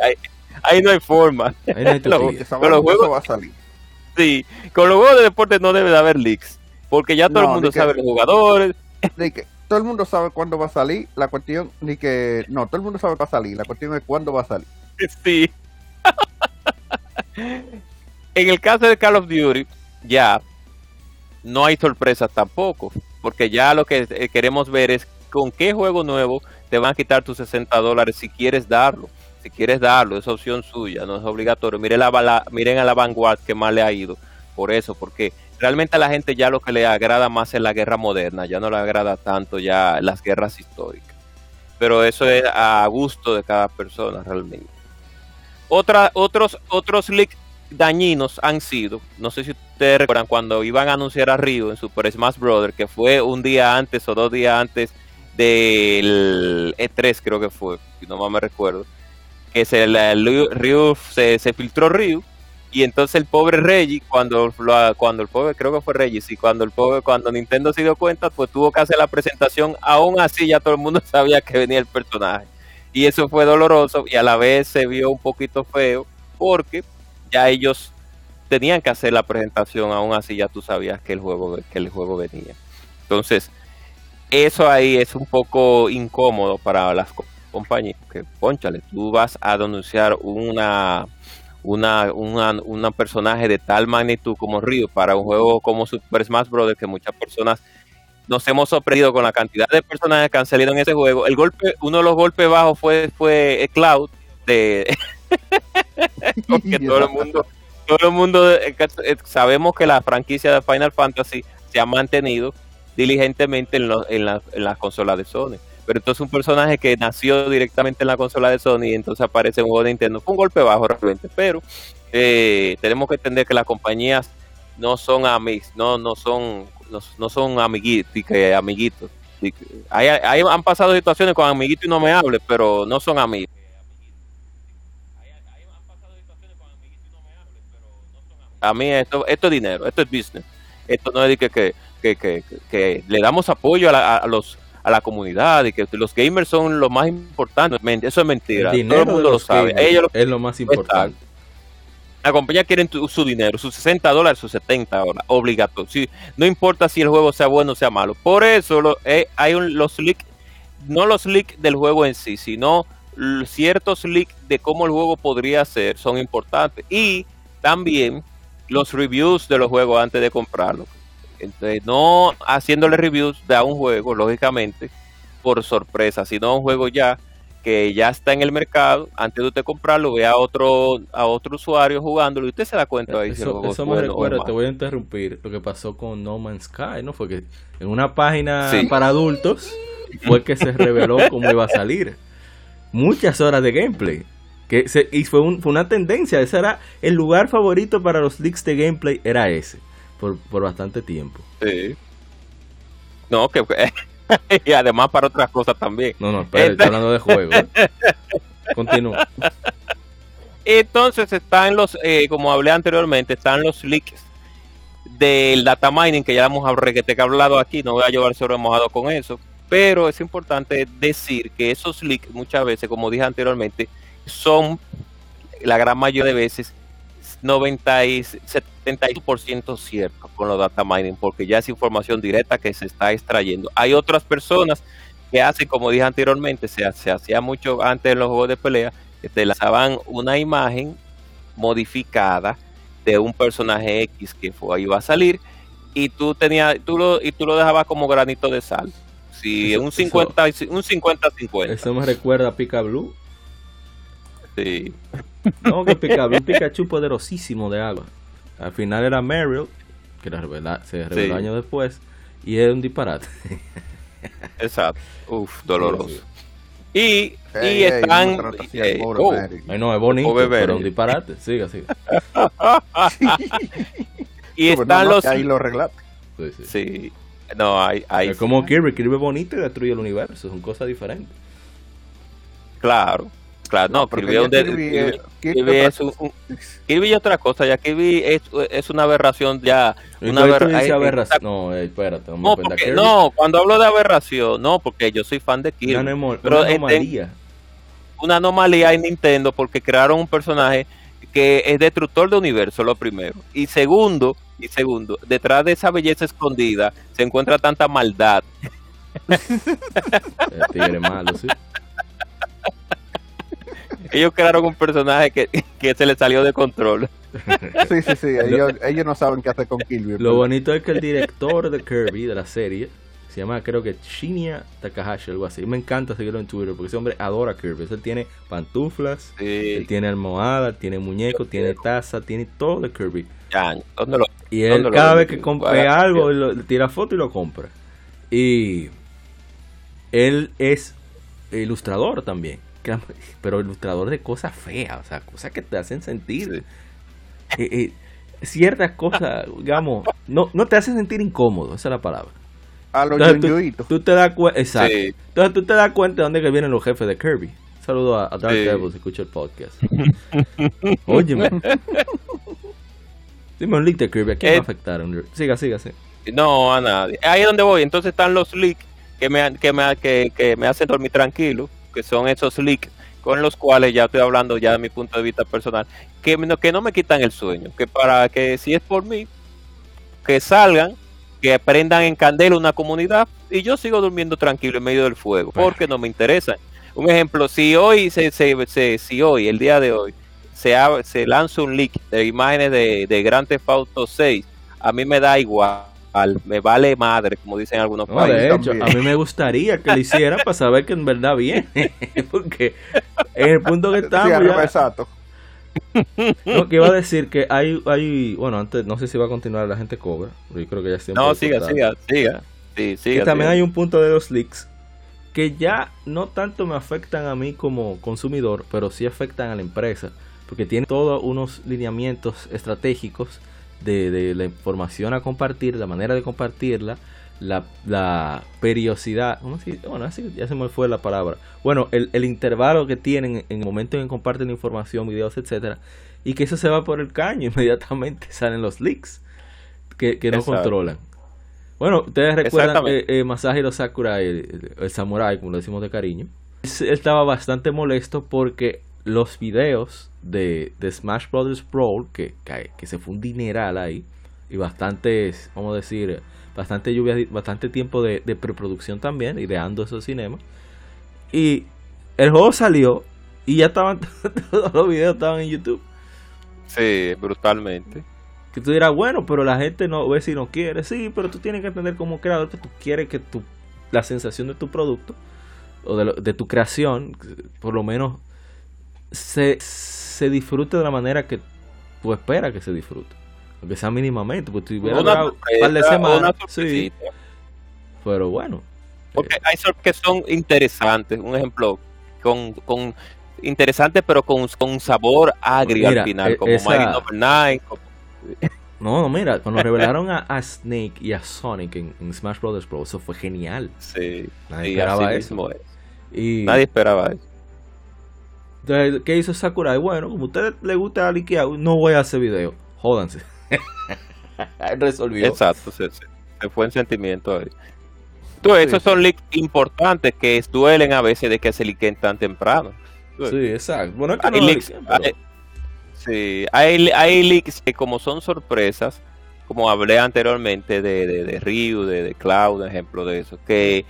ahí no hay forma. [LAUGHS] con los juegos va a salir. Sí, con los juegos de deporte no debe de haber leaks, porque ya todo el mundo sabe los jugadores. que todo el mundo sabe cuándo va a salir, la cuestión, ni que, no, todo el mundo sabe que va a salir, la cuestión es cuándo va a salir. [LAUGHS] Sí. en el caso de Call of Duty, ya no hay sorpresas tampoco, porque ya lo que eh, queremos ver es con qué juego nuevo te van a quitar tus 60 dólares si quieres darlo. Si quieres darlo, es opción suya, no es obligatorio. Miren, la, miren a la Vanguard que más le ha ido. Por eso, porque realmente a la gente ya lo que le agrada más es la guerra moderna, ya no le agrada tanto ya las guerras históricas. Pero eso es a gusto de cada persona realmente. Otra, otros, otros leaks dañinos han sido, no sé si ustedes recuerdan cuando iban a anunciar a Río en Super Smash Bros. que fue un día antes o dos días antes del E3 creo que fue, si no más me recuerdo, que se, Ryu, se, se filtró Ryu y entonces el pobre Reggie, cuando, cuando el pobre, creo que fue Reggie, sí, cuando el pobre, cuando Nintendo se dio cuenta, pues tuvo que hacer la presentación, aún así ya todo el mundo [LAUGHS] sabía que venía el personaje y eso fue doloroso y a la vez se vio un poquito feo porque ya ellos tenían que hacer la presentación, aún así ya tú sabías que el juego, que el juego venía. Entonces, eso ahí es un poco incómodo para las compañías, que ponchale, tú vas a denunciar una una, una, personaje de tal magnitud como Ryu para un juego como Super Smash Bros. que muchas personas nos hemos sorprendido con la cantidad de personajes que han salido en ese juego. El golpe, uno de los golpes bajos fue, fue Cloud de [LAUGHS] porque [LAUGHS] todo el mundo, todo el mundo eh, eh, sabemos que la franquicia de Final Fantasy se ha mantenido diligentemente en, en, en las consolas de Sony. Pero entonces un personaje que nació directamente en la consola de Sony y entonces aparece en un juego de Nintendo. Fue un golpe bajo realmente, pero eh, tenemos que entender que las compañías no son amigos, no, no son no, son amiguitos, que amiguitos. Hay, han pasado situaciones con amiguitos y no me hable, pero no son amigos. A mí esto, esto es dinero, esto es business. Esto no es que, que, que, que, le damos apoyo a, a, los a la comunidad y que los gamers son lo más importante. Eso es mentira. Todo el mundo lo sabe. Ellos es lo más importante la compañía quiere su dinero, sus 60 dólares, sus 70 dólares, obligatorio. Si, no importa si el juego sea bueno o sea malo. Por eso lo, eh, hay un, los leaks, no los leaks del juego en sí, sino ciertos leaks de cómo el juego podría ser son importantes. Y también los reviews de los juegos antes de comprarlo. Entonces, no haciéndole reviews de un juego, lógicamente, por sorpresa, sino un juego ya que ya está en el mercado, antes de usted comprarlo, ve a otro, a otro usuario jugándolo y usted se da cuenta ahí. Eso, eso me recuerda, te voy a interrumpir, lo que pasó con No Man's Sky, ¿no? Fue que en una página para adultos fue que se reveló [LAUGHS] cómo iba a salir. Muchas horas de gameplay. Que se, y fue, fue una tendencia, ese era el lugar favorito para los leaks de gameplay, era ese. Por, por bastante tiempo. Sí. No, que [LAUGHS] y además para otras cosas también. No, no, espera, estoy hablando de juego. ¿eh? [LAUGHS] Continúa. Entonces están los, eh, como hablé anteriormente, están los leaks del data mining que ya hemos hablado aquí, no voy a llevar sobre mojado con eso, pero es importante decir que esos leaks muchas veces, como dije anteriormente, son la gran mayoría de veces 90 y 70% cierto con los data mining, porque ya es información directa que se está extrayendo. Hay otras personas que hacen, como dije anteriormente, se, se hacía mucho antes en los juegos de pelea, que te lanzaban una imagen modificada de un personaje X que fue, iba a salir y tú tenías tú lo y tú lo dejabas como granito de sal. Si un 50 un 50 50. Eso me recuerda a Pika Blue. Sí. No, que Pika Blue Pikachu poderosísimo de agua. Al final era Meryl, que se reveló años después y es un disparate. [LAUGHS] Exacto. Uf, doloroso. Y, y están. Eh, oh, no, es bonito, pero un disparate. Siga, siga. [LAUGHS] y están los. Ahí lo. Sí, sí. sí. No, hay, hay. Es como Kirby. Kirby es bonito y destruye el universo. Son cosas diferentes. Claro. Claro, no, Kirby, es un, Kirby es otra cosa, ya Kirby es, es una aberración ya. Una aberración. No, espérate, no, no, cuando hablo de aberración, no, porque yo soy fan de Kirby. Una, pero una anomalía. una anomalía en Nintendo porque crearon un personaje que es destructor de universo, lo primero. Y segundo, y segundo, detrás de esa belleza escondida se encuentra tanta maldad. [LAUGHS] El tigre malo, sí [LAUGHS] ellos crearon un personaje que, se le salió de control. [LAUGHS] Sí, sí, sí, ellos, no saben qué hacer con Kirby. Lo bonito es que el director de Kirby, de la serie, se llama creo que Shinya Takahashi, algo así. Me encanta seguirlo en Twitter porque ese hombre adora Kirby. Él tiene pantuflas, él tiene almohada, tiene muñeco, tiene taza, tiene todo de Kirby. y él cada vez que compra algo, tira foto y lo compra. Y él es ilustrador también pero ilustrador de cosas feas, o sea, cosas que te hacen sentir eh, eh, ciertas cosas, digamos, no, no te hacen sentir incómodo, esa es la palabra. A los tú, te das cuenta, exacto. Entonces tú te das cuenta de dónde que vienen los jefes de Kirby. Saludo a, Dark Devil si escucha el podcast. Óyeme. [LAUGHS] Dime un leak de Kirby, ¿a quién va a eh, afectar? Siga, siga, siga. No, a nadie. Ahí es donde voy. Entonces están los leaks que me, que me, que, que me hacen dormir tranquilo que son esos leaks con los cuales ya estoy hablando ya de mi punto de vista personal, que, que no me quitan el sueño, que para que si es por mí, que salgan, que prendan en candela una comunidad y yo sigo durmiendo tranquilo en medio del fuego, porque no me interesa. Un ejemplo, si hoy, se, se, si hoy, el día de hoy, se, se lanza un leak de imágenes de, de Grand Theft Auto 6, a mí me da igual me vale madre, como dicen algunos países. De hecho, a mí me gustaría que lo hiciera para saber que en verdad viene, [LAUGHS] porque en el punto que estamos ya... Exacto. No, que iba a decir que hay, hay, bueno, antes no sé si va a continuar la gente cobra, pero yo creo que ya siempre. No, siga, siga, siga, sí, siga. Y también hay un punto de los leaks que ya no tanto me afectan a mí como consumidor, pero sí afectan a la empresa, porque tiene todos unos lineamientos estratégicos de, la información a compartir, la manera de compartirla, la, la periodicidad, bueno, así ya se me fue la palabra, bueno, el, el, intervalo que tienen en el momento en que comparten información, videos, etcétera, y que eso se va por el caño, [LAUGHS] inmediatamente salen los leaks que, no controlan. Bueno, ustedes recuerdan eh, eh, Masahiro Sakurai, el, el, samurai, como lo decimos de cariño, él estaba bastante molesto porque los videos de, de Smash Brothers Brawl, que, que, se fue un dineral ahí, y bastantes, vamos a decir, bastante lluvia, bastante tiempo de, preproducción también, ideando esos cinemas. Y el juego salió y ya estaban, [LAUGHS] todos los videos estaban en YouTube. Sí, brutalmente. Que tú dirás, bueno, pero la gente no ve si no quiere. Sí, pero tú tienes que entender como creador que tú quieres que tu, la sensación de tu producto o de, de tu creación, por lo menos se, se disfrute de la manera que tú esperas que se disfrute. Aunque sea mínimamente, pues un par de semanas. Sí, pero bueno. Porque hay que son interesantes. Un ejemplo, con, con interesantes, pero con, con un sabor agrio al final, eh, como esa... [LAUGHS] No, mira, cuando revelaron a, Snake y a Sonic en, Smash Bros. Pro, eso fue genial. Sí, nadie esperaba eso. Y... Nadie esperaba eso. Entonces, ¿qué hizo Sakurai? Bueno, como a usted le gusta liquear, no voy a hacer video. Jódanse. [LAUGHS] Resolvió. Exacto, se, fue en sentimiento ahí. Entonces, esos son leaks importantes que duelen a veces de que se liqueen tan temprano. Sí, exacto. Bueno, es que hay no leaks, Sí, hay, hay leaks que como son sorpresas, como hablé anteriormente de, de, de Ryu, de, de Cloud, ejemplo de eso, que,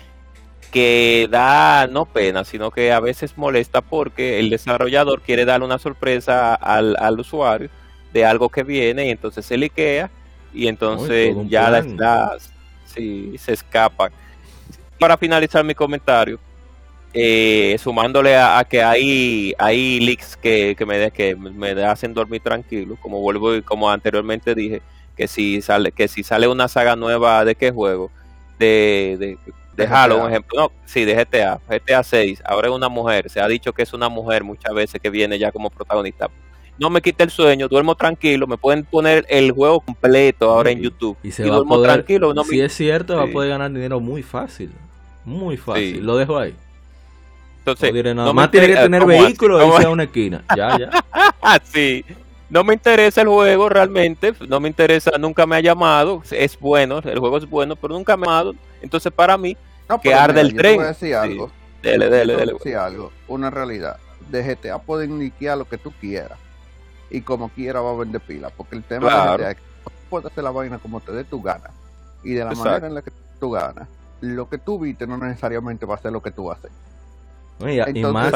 que da no pena, sino que a veces molesta porque el desarrollador quiere darle una sorpresa al, al usuario de algo que viene y entonces se liquea y entonces ya las, las sí, se escapan. Para finalizar mi comentario, eh, sumándole a, que hay, hay leaks que, que, me, que me hacen dormir tranquilo, como vuelvo y como anteriormente dije, que si sale, que si sale una saga nueva de qué juego, de, de, de Halo, un ejemplo, no, sí, de GTA, GTA 6, ahora es una mujer, se ha dicho que es una mujer muchas veces que viene ya como protagonista. No me quita el sueño, duermo tranquilo, me pueden poner el juego completo ahora en YouTube. Y se va duermo poder, tranquilo. si es cierto, va a poder ganar dinero muy fácil, muy fácil, lo dejo ahí. Entonces, no más tiene que tener vehículo y irse a una esquina. [LAUGHS] Ya, ya. sí. No me interesa el juego realmente, no me interesa, nunca me ha llamado, es bueno, el juego es bueno, pero nunca me ha llamado. Entonces, para mí, que arde el tren. Te voy a decir algo. Dele, dele, dele. decir algo, una realidad. De GTA pueden niquear lo que tú quieras y como quiera va a vender pila, porque el tema de GTA es que puedes hacer la vaina como te dé tu gana y de la manera en la que tú ganas. Lo que tú viste no necesariamente va a ser lo que tú haces. Y, más,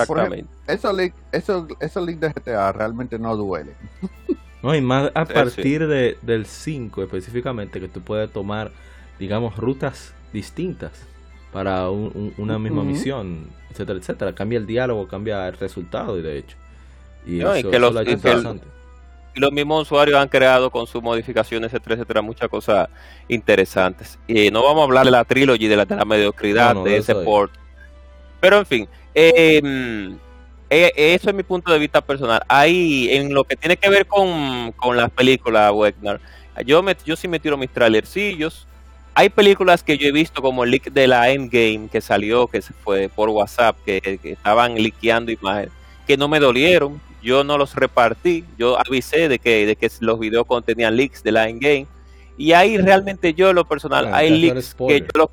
esos links de GTA realmente no duelen. [LAUGHS] No, y más a partir de, del 5 específicamente, que tú puedes tomar, digamos, rutas distintas para una misma misión, etcétera, etcétera. Cambia el diálogo, cambia el resultado, y de hecho. Y, que los, los mismos usuarios han creado con sus modificaciones, etcétera, etcétera, muchas cosas interesantes. Y no vamos a hablar de la trilogy, de la, de la mediocridad de, ese port. Pero en fin, eh, eso es mi punto de vista personal. Ahí, en lo que tiene que ver con, con las películas, Wegner, yo, me, yo sí me tiro mis trailercillos. Hay películas que yo he visto como el leak de la Endgame que salió, que se fue por WhatsApp, que, estaban liqueando imágenes, que no me dolieron. Yo no los repartí. Yo avisé de que, de que los videos contenían leaks de la Endgame. Y ahí realmente yo, lo personal, hay leaks que yo los.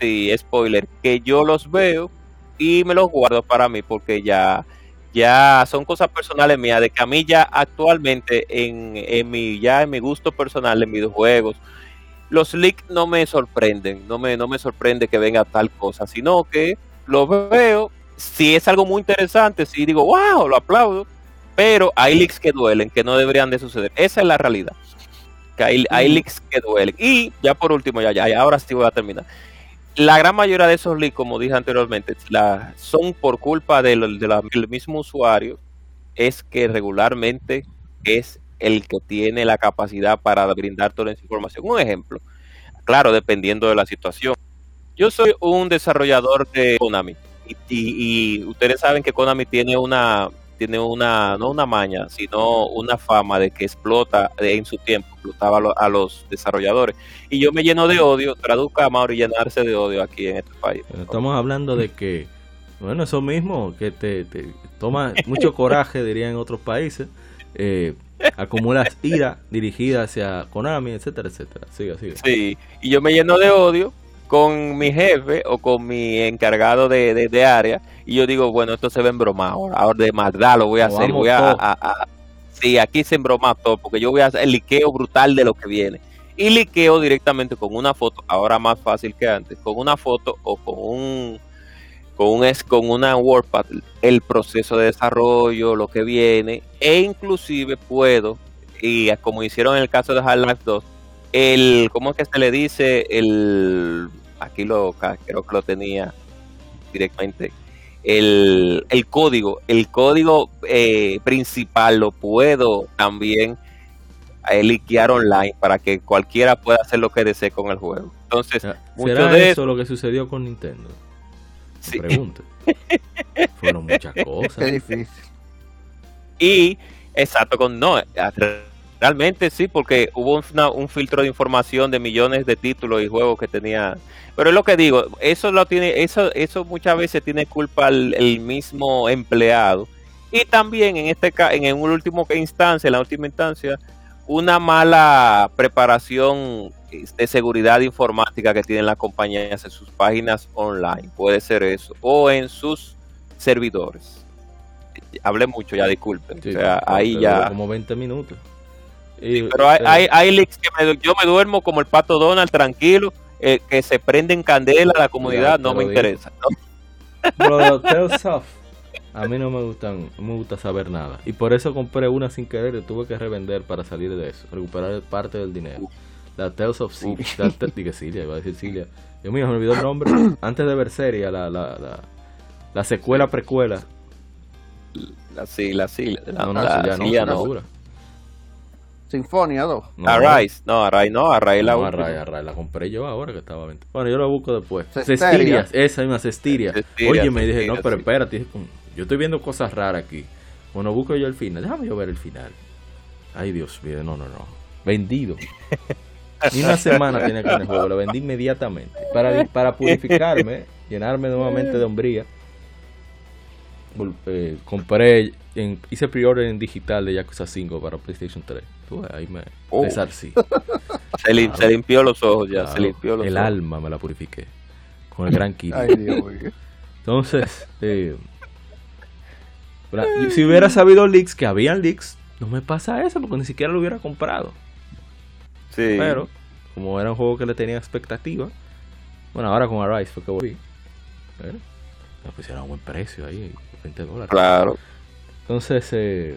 Sí, spoiler, que yo los veo y me los guardo para mí porque ya, ya son cosas personales mías, de que a mí ya actualmente en, en mi, ya en mi gusto personal en videojuegos, los leaks no me sorprenden, no me, no me sorprende que venga tal cosa, sino que lo veo, si es algo muy interesante, si digo, wow, lo aplaudo, pero hay leaks que duelen, que no deberían de suceder. Esa es la realidad. Que hay, hay leaks que duelen. Y ya por último, ya, ya, ahora sí voy a terminar la gran mayoría de esos leaks, como dije anteriormente, la, son por culpa del mismo usuario, es que regularmente es el que tiene la capacidad para brindar toda esa información. Un ejemplo, claro, dependiendo de la situación. Yo soy un desarrollador de Konami y ustedes saben que Konami tiene una tiene una, no una maña, sino una fama de que explota en su tiempo, explotaba a los desarrolladores. Y yo me lleno de odio, traduzca a Mauro llenarse de odio aquí en este país. estamos hablando de que, bueno, eso mismo, que te, toma mucho coraje, diría en otros países, eh, acumulas ira dirigida hacia Konami, etcétera, etcétera. Siga, siga. Sí, y yo me lleno de odio con mi jefe o con mi encargado de, de, área y yo digo, bueno, esto se ve en broma ahora, de maldad lo voy a hacer, voy a, a, sí, aquí se embroma todo, porque yo voy a hacer el liqueo brutal de lo que viene. Y liqueo directamente con una foto, ahora más fácil que antes, con una foto o con un con un con una WordPad el proceso de desarrollo, lo que viene, e inclusive puedo, y como hicieron en el caso de Half-Life 2, el, ¿cómo es que se le dice? El, aquí lo, creo que lo tenía directamente. El, el código, el código eh, principal lo puedo también eh, liquear online para que cualquiera pueda hacer lo que desee con el juego. Entonces, ¿será de eso lo que sucedió con Nintendo? Sí. Pregunto. [LAUGHS] Fueron muchas cosas. Qué difícil. Y, exacto, con no, Realmente sí, porque hubo un filtro de información de millones de títulos y juegos que tenía. Pero es lo que digo, eso lo tiene, eso, eso muchas veces tiene culpa el, mismo empleado. Y también en este en un último instancia, en la última instancia, una mala preparación de seguridad informática que tienen las compañías en sus páginas online. Puede ser eso. O en sus servidores. Hablé mucho ya, disculpen. o sea, ahí ya. Como 20 minutos. Pero hay, hay, hay, leaks que yo me duermo como el pato Donald, tranquilo, eh, que se prende en candela la comunidad, no me interesa. a mí no me gustan, me gusta saber nada. Y por eso compré una sin querer y tuve que revender para salir de eso, recuperar parte del dinero. La Tales of Cilia, dije Cilia, iba a decir Cilia. Dios mío, me olvidó el nombre. [COUGHS] Antes de ver serie, la, la, la, la secuela precuela. La sí, la sí, la, no, no, ya no, no. Sinfonia 2. No, Arise, no, Arise no, Arise la no, Arise, Arise, la compré yo ahora que estaba Bueno, yo la busco después. Cestirias, esa misma Cestiria. Oye, me dije, no, pero espérate, yo estoy viendo cosas raras aquí. Bueno, busco yo el final, déjame yo ver el final. Ay, Dios mío, no, no, no. Vendido. [LAUGHS] Ni una semana tiene que el juego, lo vendí inmediatamente. Para, para purificarme, llenarme nuevamente de hombría eh, compré, en, hice pre-order en digital de Yakuza 5 para PlayStation 3. Ahí me oh. [LAUGHS] Se, limpió los ojos ya, se limpió los El alma me la purifiqué con el gran kit. Entonces, eh, si hubiera sabido leaks, que habían leaks, no me pasa eso porque ni siquiera lo hubiera comprado. Sí. Pero, como era un juego que le tenía expectativa, bueno, ahora con Arise fue que volví. Pero, me pusieron a buen precio ahí. 20 dólares. Claro. Entonces, eh,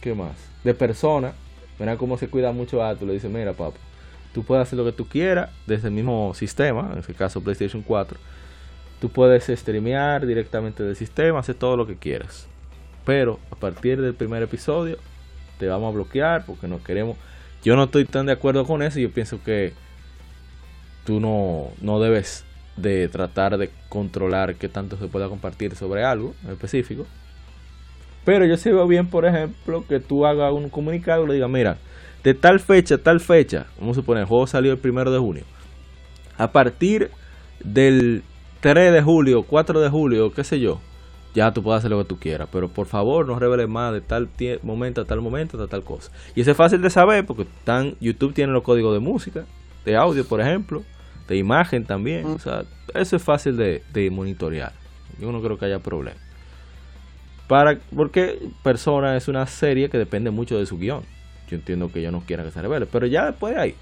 ¿qué más? De persona, mira cómo se cuida mucho a tú. Le dice, mira, papá, tú puedes hacer lo que tú quieras desde el mismo sistema, en este caso PlayStation 4. Tú puedes streamear directamente del sistema, hacer todo lo que quieras. Pero a partir del primer episodio te vamos a bloquear porque no queremos. Yo no estoy tan de acuerdo con eso. Yo pienso que tú no, no debes de tratar de controlar qué tanto se pueda compartir sobre algo en específico. Pero yo sí veo bien, por ejemplo, que tú hagas un comunicado y le digas, mira, de tal fecha, tal fecha, vamos a suponer, el juego salió el primero de junio. A partir del 3 de julio, 4 de julio, qué sé yo, ya tú puedes hacer lo que tú quieras. Pero por favor, no reveles más de tal momento a tal momento, a tal cosa. Y eso es fácil de saber porque tan, YouTube tiene los códigos de música, de audio, por ejemplo de imagen también. O sea, eso es fácil de, monitorear. Yo no creo que haya problema. Para, porque Persona es una serie que depende mucho de su guion. Yo entiendo que ellos no quieran que se revele, pero ya después de ahí,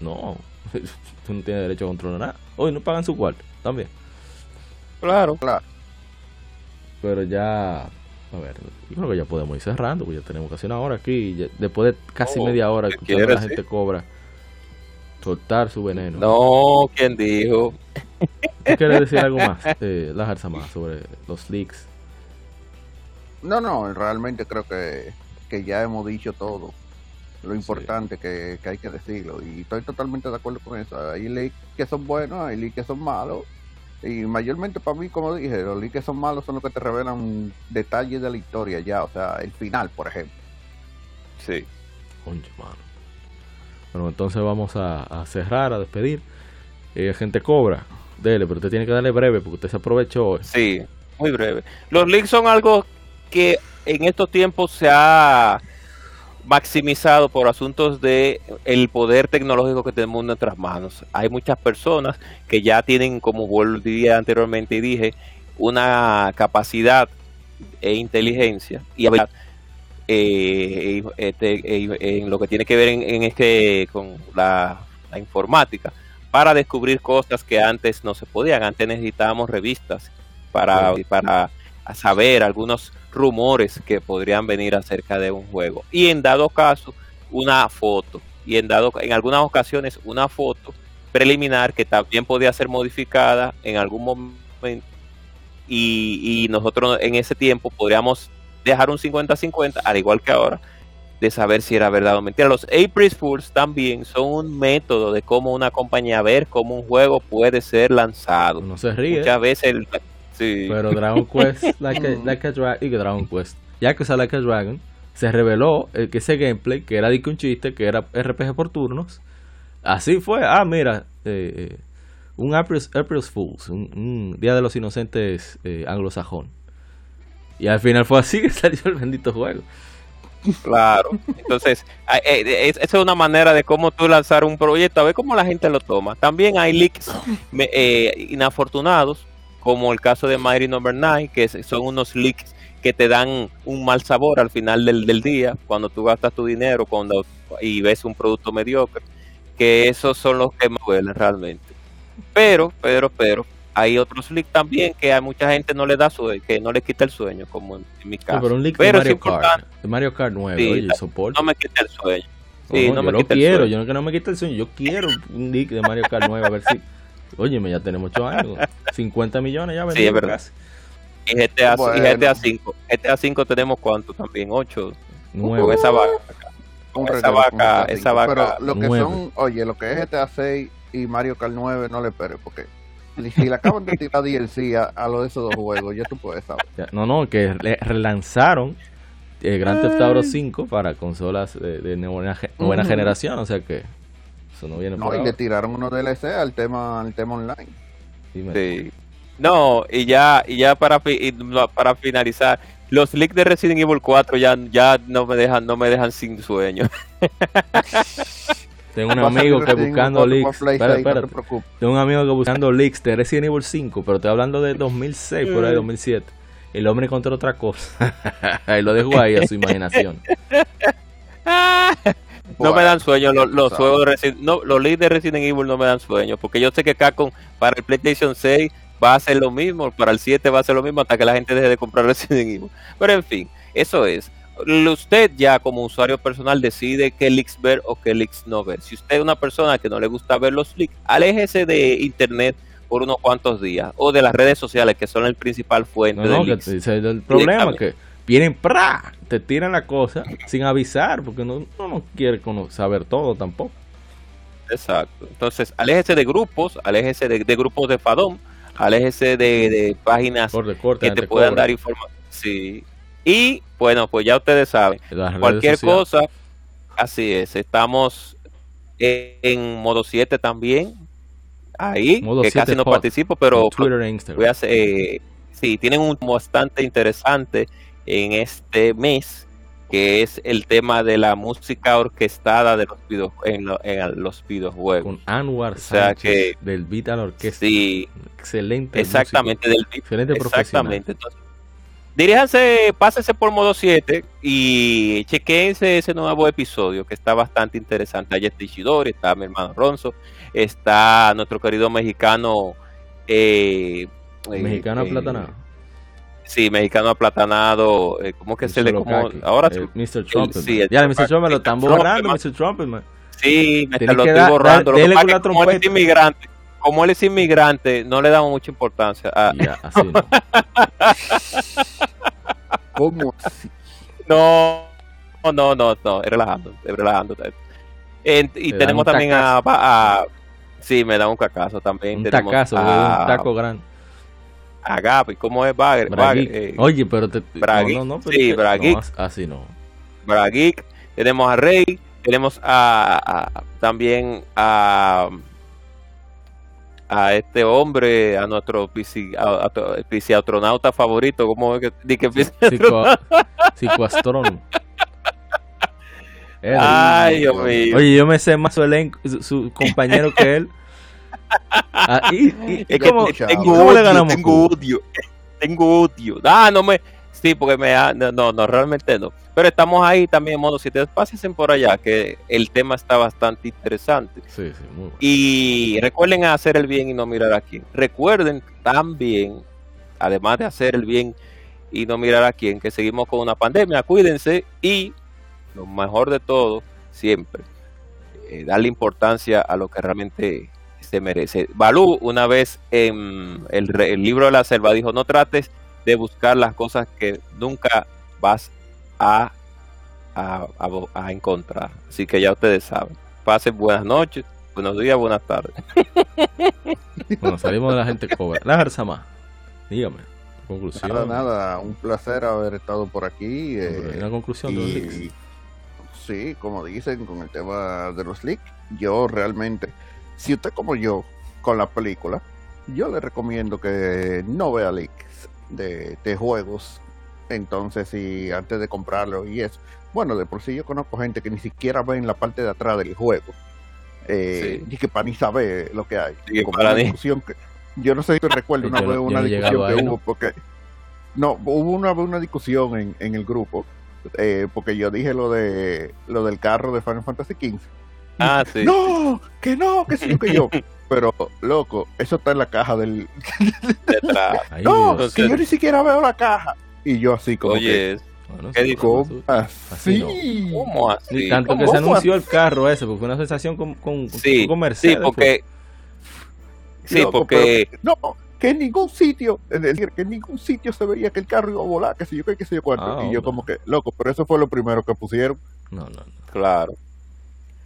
no, [LAUGHS] tú no tienes derecho a controlar nada. Hoy no pagan su cuarto, también. Claro, claro. Pero ya, a ver, yo creo que ya podemos ir cerrando, porque ya tenemos casi una hora aquí. después de casi oh, media hora que la gente cobra soltar su veneno. No, ¿quién dijo? ¿Tú quieres decir algo más, eh, la más, sobre los leaks? No, no, realmente creo que, que ya hemos dicho todo. Lo importante que, hay que decirlo. Y estoy totalmente de acuerdo con eso. Hay leaks que son buenos, hay leaks que son malos. Y mayormente para mí, como dije, los leaks que son malos son los que te revelan detalles de la historia ya. O sea, el final, por ejemplo. Sí. Mano. Bueno, entonces vamos a, cerrar, a despedir. Eh, gente cobra, dele, pero usted tiene que darle breve porque usted se aprovechó. Sí, muy breve. Los leaks son algo que en estos tiempos se ha maximizado por asuntos de el poder tecnológico que tenemos en nuestras manos. Hay muchas personas que ya tienen, como volví anteriormente y dije, una capacidad e inteligencia y habilidad eh, este, en lo que tiene que ver en, este con la, informática para descubrir cosas que antes no se podían. Antes necesitábamos revistas para, para saber algunos rumores que podrían venir acerca de un juego. Y en dado caso, una foto. Y en, dado, en algunas ocasiones, una foto preliminar que también podía ser modificada en algún momento. Y, y nosotros en ese tiempo podríamos dejar un 50-50, al igual que ahora, de saber si era verdad o mentira. Los April Fools también son un método de cómo una compañía ver cómo un juego puede ser lanzado. No se ríe. Muchas veces el, Pero Dragon Quest, like a, like a Dragon, y Dragon Quest, ya que sea Like a Dragon, se reveló eh, que ese gameplay, que era de un chiste, que era RPG por turnos, así fue. Ah, mira, eh, un April's, Fools, un, Día de los Inocentes eh, anglosajón. Y al final fue así [LAUGHS] que salió el bendito juego. Claro, entonces, esa es una manera de cómo tú lanzar un proyecto, a ver cómo la gente lo toma. También hay leaks inafortunados, como el caso de Mighty Number no. 9, que son unos leaks que te dan un mal sabor al final del, día, cuando tú gastas tu dinero cuando y ves un producto mediocre, que esos son los que me duelen realmente. Pero, pero, pero, hay otros leaks también que a mucha gente no le da sueño, que no le quita el sueño, como en, mi caso. pero un leak de Mario Kart, de Mario Kart 9, No me quita el sueño. Sí, no, yo me lo quiero, yo no que no me quita el sueño, yo quiero un leak de Mario Kart 9 a ver si Oye, ya tenemos 8 años, [LAUGHS] 50 millones ya Sí, es verdad. Y GTA, y GTA 5. GTA 5 tenemos cuánto también, 8. Con esa vaca. Con esa vaca, esa vaca. Pero lo que son, oye, lo que es GTA 6 y Mario Kart 9 no le esperes porque si le acaban de tirar [LAUGHS] DLC a, a lo de esos dos juegos, ya tú puedes saber. No, no, que relanzaron eh, Grand Theft Auto 5 para consolas de, de nueva, buena generación, o sea que eso no viene no, y le tiraron unos DLC al tema, al tema online. Sí. No, y ya, y ya para, para finalizar, los leaks de Resident Evil 4 ya, ya no me dejan, no me dejan sin sueño. [LAUGHS] Tengo un amigo que buscando leaks. Tengo un amigo que buscando leaks de Resident Evil 5, pero estoy hablando de 2006, por ahí 2007. El hombre encontró otra cosa. [LAUGHS] y lo dejo ahí a su [LAUGHS] imaginación. No me dan sueño los, los juegos de Resident, no, los leaks de Resident Evil no me dan sueño, porque yo sé que Capcom para el PlayStation 6 va a ser lo mismo, para el 7 va a ser lo mismo hasta que la gente deje de comprar [LAUGHS] Resident Evil. Pero en fin, eso es. Usted ya como usuario personal decide qué leaks ver o qué leaks no ver. Si usted es una persona que no le gusta ver los leaks, aléjese de internet por unos cuantos días o de las redes sociales que son el principal fuente de leaks. el problema que vienen pra, te tiran la cosa sin avisar porque no, no, quiere saber todo tampoco. Exacto. Entonces, aléjese de grupos, aléjese de, de grupos de Fadom aléjese de, páginas que te puedan dar información. Sí. Y bueno, pues ya ustedes saben, cualquier cosa, así es, estamos en, modo 7 también, ahí, que casi no participo, pero e voy a hacer, eh, sí, tienen un bastante interesante en este mes que es el tema de la música orquestada de los video, en, los videojuegos. Con Anwar o sea que, del Vital Orquesta. Sí. Excelente. Exactamente, del Excelente Exactamente. Entonces, diríjanse, pásense por modo 7 y chequense ese nuevo episodio que está bastante interesante. Allá está Ishidori, está mi hermano Ronzo, está nuestro querido mexicano. Eh, mexicano eh, Platanado Sí, mexicano aplatanado. Eh, ¿Cómo que se le.? Como, ahora el Mr. Trump. Sí, ya, el Mr. Trump me lo están borrando, Mr. Trump. Man. Sí, me lo estoy borrando. como él es inmigrante, como él es inmigrante, no le damos mucha importancia. A... Ya, así no. [LAUGHS] ¿Cómo así? No, no, no, no, es relajando, es relajando. y tenemos también a, a, Sí, me da un cacazo también. Un tacazo, un taco grande. Agape, ¿cómo es Bagger? Eh, Oye, pero te. No, no, sí, Braguic. así no. Braguic. Tenemos a Rey. Tenemos a, también a a este hombre, a nuestro psicoastronauta favorito, ¿cómo es que, di que Psicoastrón. [LAUGHS] Ay, Dios mío. Oye, yo me sé más su, elenco, su compañero que él. [LAUGHS] Ah, y, tengo, odio, tengo odio, tengo odio. Ah, no me, sí, porque me, no, no, realmente no. Pero estamos ahí también en modo si te pasen por allá, que el tema está bastante interesante. Sí, sí, muy Y recuerden hacer el bien y no mirar a quién. Recuerden también, además de hacer el bien y no mirar a quién, que seguimos con una pandemia. Cuídense y lo mejor de todo, siempre, eh, darle importancia a lo que realmente se merece. Balú, una vez en el, libro de la selva, dijo, no trates de buscar las cosas que nunca vas a, a, encontrar. Así que ya ustedes saben. Pasen buenas noches, buenos días, buenas tardes. [LAUGHS] Bueno, salimos de la gente cobra. La más. Dígame. conclusión. Nada, nada, un placer haber estado por aquí. Eh, una conclusión de los leaks. Sí, como dicen con el tema de los leaks, yo realmente, si usted como yo, con la película, yo le recomiendo que no vea leaks de, de juegos. Entonces, si antes de comprarlo y eso, bueno, de por sí yo conozco gente que ni siquiera ve en la parte de atrás del juego. Eh, Y que para ni saber lo que hay. para yo no sé si te [LAUGHS] recuerdo una vez una discusión que hubo, porque. No, hubo una, una discusión en, en el grupo, eh, porque yo dije lo de lo del carro de Final Fantasy XV. Ah, [LAUGHS] sí. No, que no, que sí, que yo. [LAUGHS] Pero, loco, eso está en la caja del. Detrás. [LAUGHS] no, que yo ni siquiera veo la caja. Y yo así como. Oye, ¿Qué ¿Cómo así? ¿Cómo así? tanto que se anunció el carro ese, porque fue una sensación con, con, sí, con Mercedes. Sí, porque... Sí, porque... no, que en ningún sitio, es decir, que en ningún sitio se veía que el carro iba a volar, que si yo, que si yo cuánto. Ah, y yo como que, loco, pero eso fue lo primero que pusieron. No, no, no. Claro.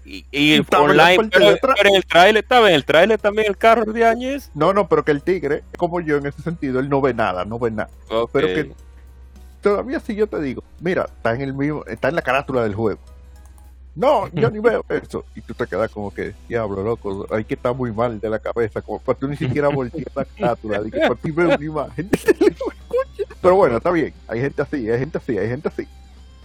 Y, y, online, pero, en el trailer estaba en el trailer también el carro de Añez. No, no, pero que el tigre, como yo en ese sentido, él no ve nada, no ve nada. Pero que todavía si yo te digo, mira, está en el mismo, está en la carátula del juego. No, yo ni veo [LAUGHS] eso. Y tú te quedas como que, diablo, loco, hay que estar muy mal de la cabeza, como para tú ni siquiera voltear la carátula, y que para ti veo una imagen. [LAUGHS] Pero bueno, está bien, hay gente así, hay gente así, hay gente así.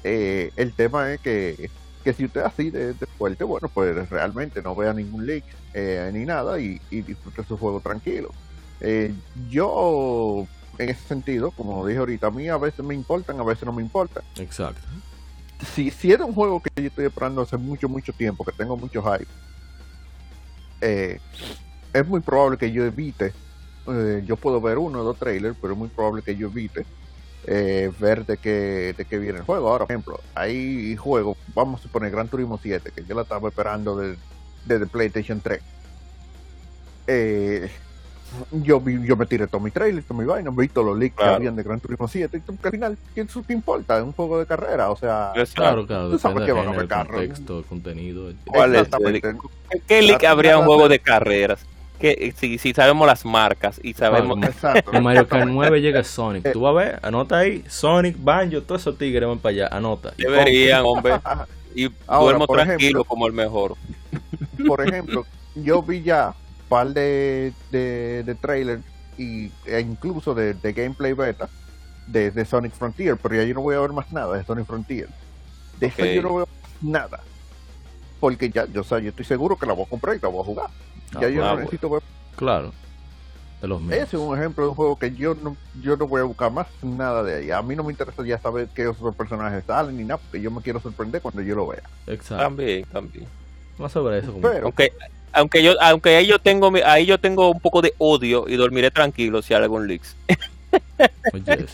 Eh, el tema es que, que si usted así de, fuerte, bueno, pues realmente no vea ningún leak eh, ni nada y, y disfrute su juego tranquilo. Eh, yo en ese sentido, como dije ahorita, a mí a veces me importan, a veces no me importan. Exacto. Si, si era un juego que yo estoy esperando hace mucho, mucho tiempo, que tengo mucho hype, eh, es muy probable que yo evite, yo puedo ver uno o dos trailers, pero es muy probable que yo evite eh, ver de qué, de qué viene el juego. Ahora, por ejemplo, hay juegos, vamos a suponer Gran Turismo 7, que yo la estaba esperando desde de, de PlayStation 3. Eh, yo, yo me tiré todo mi trailer, todo mi vaina, me vi todos los leaks que habían de Gran Turismo 7, y al final, ¿qué te importa? Es un juego de carrera, o sea, claro, claro, tú sabes que van a ver carros. Contexto, contenido. ¿Cuál es ¿Qué leak habría un juego de carreras? Que, si, si sabemos las marcas y sabemos. Exacto. En Mario Kart 9 llega Sonic. Eh. Tú vas a ver, anota ahí: Sonic, Banjo, todos esos tigres van para allá. Anota. Deberían, hombre. [LAUGHS] Y duermo tranquilo como el mejor. [LAUGHS] Por ejemplo, yo vi ya par de, de, de trailers y, e incluso de, gameplay beta de, Sonic Frontier, pero ya yo no voy a ver más nada de Sonic Frontier. De eso yo no veo nada. Porque ya, yo, o yo estoy seguro que la voy a comprar y la voy a jugar. Ya yo no necesito ver. Claro. De los Ese es un ejemplo de un juego que yo no, yo no voy a buscar más nada de ahí. A mí no me interesa ya saber qué otros personajes salen ni nada, porque yo me quiero sorprender cuando yo lo vea. Exacto. También, también. Más sobre eso. Pero, aunque, aunque yo aunque ahí yo tengo ahí yo tengo un poco de odio y dormiré tranquilo si hay algún leaks [LAUGHS] Oye,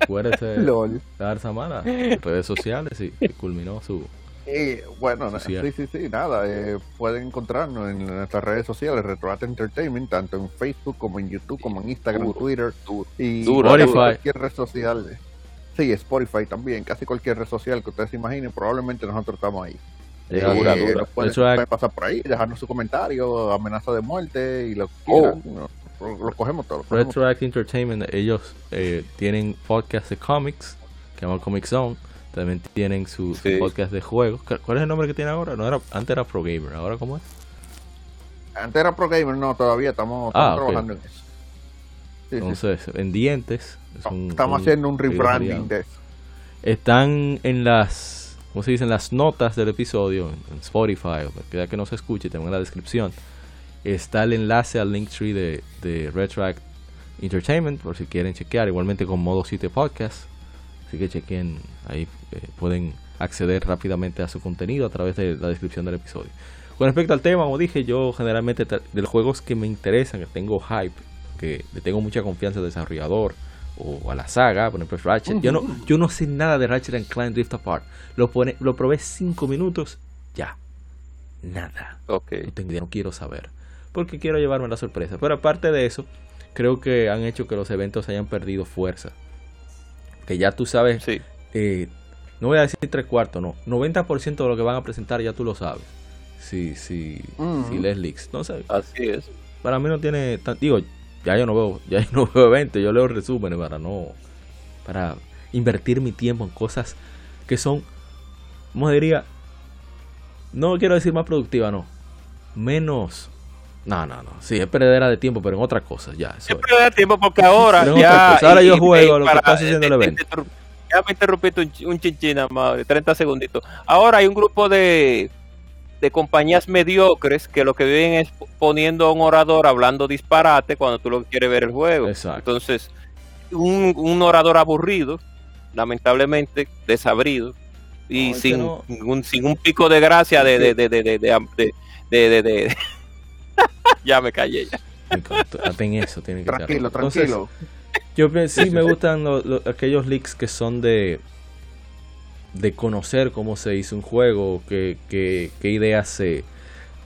acuérdese [LAUGHS] de dar semana redes sociales y, culminó su bueno, sí, sí, sí, nada. Eh, pueden encontrarnos en nuestras redes sociales, Retroat Entertainment, tanto en Facebook como en YouTube, como en Instagram, Twitter y cualquier red social. Sí, Spotify también, casi cualquier red social que ustedes se imaginen, probablemente nosotros estamos ahí. Eh, pueden, pasar por ahí, dejarnos su comentario, amenaza de muerte y lo oh. lo, cogemos todo. Retroact Entertainment, ellos eh, tienen podcast de cómics, que se llama Comic Zone. También tienen su, podcast de juegos. ¿Cuál es el nombre que tiene ahora? No era, antes era Pro Gamer, ¿ahora cómo es? Antes era Pro Gamer, no, todavía estamos, ah, trabajando en eso. Entonces, en Dientes. estamos haciendo un rebranding de eso. Están en las como se dicen las notas del episodio en Spotify, o que que no se escuche, tengo en la descripción, está el enlace al Linktree de, de Retract Entertainment, por si quieren chequear, igualmente con Modo 7 Podcast, así que chequen, ahí eh, pueden acceder rápidamente a su contenido a través de la descripción del episodio. Con respecto al tema, como dije, yo generalmente de los juegos que me interesan, que tengo hype, que le tengo mucha confianza al desarrollador, o a la saga, por ejemplo Ratchet. Yo no, yo no sé nada de Ratchet and Clank Drift Apart. Lo, pone, lo probé 5 minutos, ya. Nada. Okay. No, tengo, no quiero saber. Porque quiero llevarme la sorpresa. Pero aparte de eso, creo que han hecho que los eventos hayan perdido fuerza. Que ya tú sabes. Sí. Eh, no voy a decir tres cuartos, no. 90% de lo que van a presentar ya tú lo sabes. Si, si, si les leaks. No sé. Así es. Para mí no tiene. Digo, ya yo no veo, ya yo no veo eventos, yo leo resúmenes para no, para invertir mi tiempo en cosas que son, como diría, no quiero decir más productiva, no, menos no, no, no. Sí, es perdedera de tiempo, pero en otras cosas, ya. es perdedera de tiempo porque ahora ya. Ahora yo juego lo que está haciendo el evento. Ya me interrumpiste un, un chinchín de 30 segunditos. Ahora hay un grupo de, de compañías mediocres que lo que viven es poniendo a un orador hablando disparate cuando tú lo quieres ver el juego. Exacto. Entonces, un, un orador aburrido, lamentablemente desabrido, y sin, un, sin un pico de gracia de, de, de, de, de, de ya me callé ya. Hacen eso, tiene que Tranquilo, tranquilo. Yo sí me gustan aquellos leaks que son de de conocer cómo se hizo un juego, qué, qué, qué ideas se,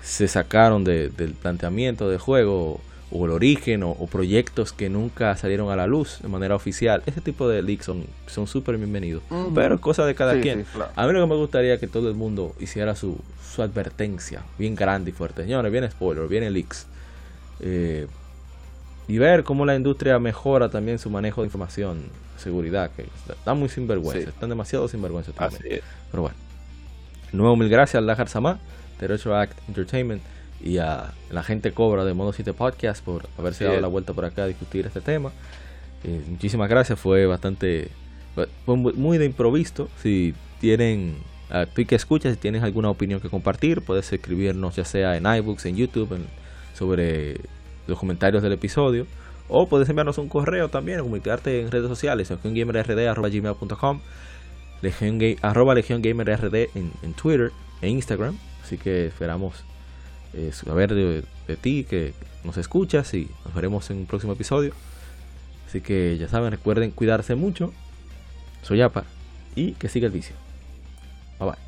se sacaron del planteamiento del juego, o el origen, o, proyectos que nunca salieron a la luz de manera oficial. Ese tipo de leaks son súper bienvenidos. Pero cosa de cada quien. A mí lo que me gustaría que todo el mundo hiciera su, su advertencia bien grande y fuerte. Señores, viene spoiler, viene leaks. Eh, y ver cómo la industria mejora también su manejo de información, seguridad, que está muy sinvergüenza, están demasiado sinvergüenza también. Pero bueno, nuevo mil gracias a Lajar Samá, Derecho Act Entertainment y a la gente Cobra de Modo 7 Podcast por haberse dado la vuelta por acá a discutir este tema. Eh, muchísimas gracias, fue bastante, fue muy de improviso. Si tienen, uh, tú que escuchas, si tienes alguna opinión que compartir, puedes escribirnos ya sea en iBooks, en YouTube, sobre los comentarios del episodio. O puedes enviarnos un correo también, comunicarte en redes sociales, legiongamerrd.com, legion, arroba legiongamerrd en, en Twitter e Instagram. Así que esperamos eh, saber de, de, ti, que nos escuchas y nos veremos en un próximo episodio. Así que ya saben, recuerden cuidarse mucho. Soy Apa y que siga el vicio. Bye bye.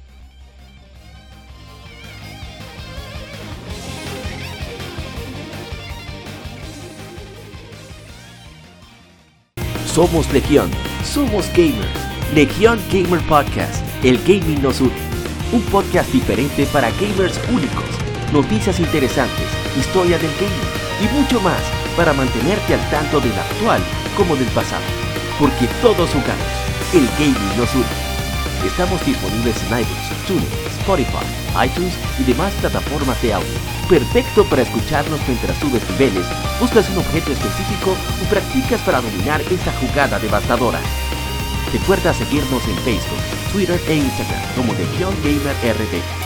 Somos Legión, somos gamers. Legión Gamer Podcast, el gaming nos une. Un podcast diferente para gamers únicos, noticias interesantes, historia del gaming y mucho más para mantenerte al tanto del actual como del pasado. Porque todos jugamos, el gaming nos une. Estamos disponibles en iTunes, TuneIn, Spotify, iTunes y demás plataformas de audio. Perfecto para escucharnos mientras subes niveles, buscas un objeto específico o practicas para dominar esa jugada devastadora. Recuerda seguirnos en Facebook, Twitter e Instagram como Legion Gamer RD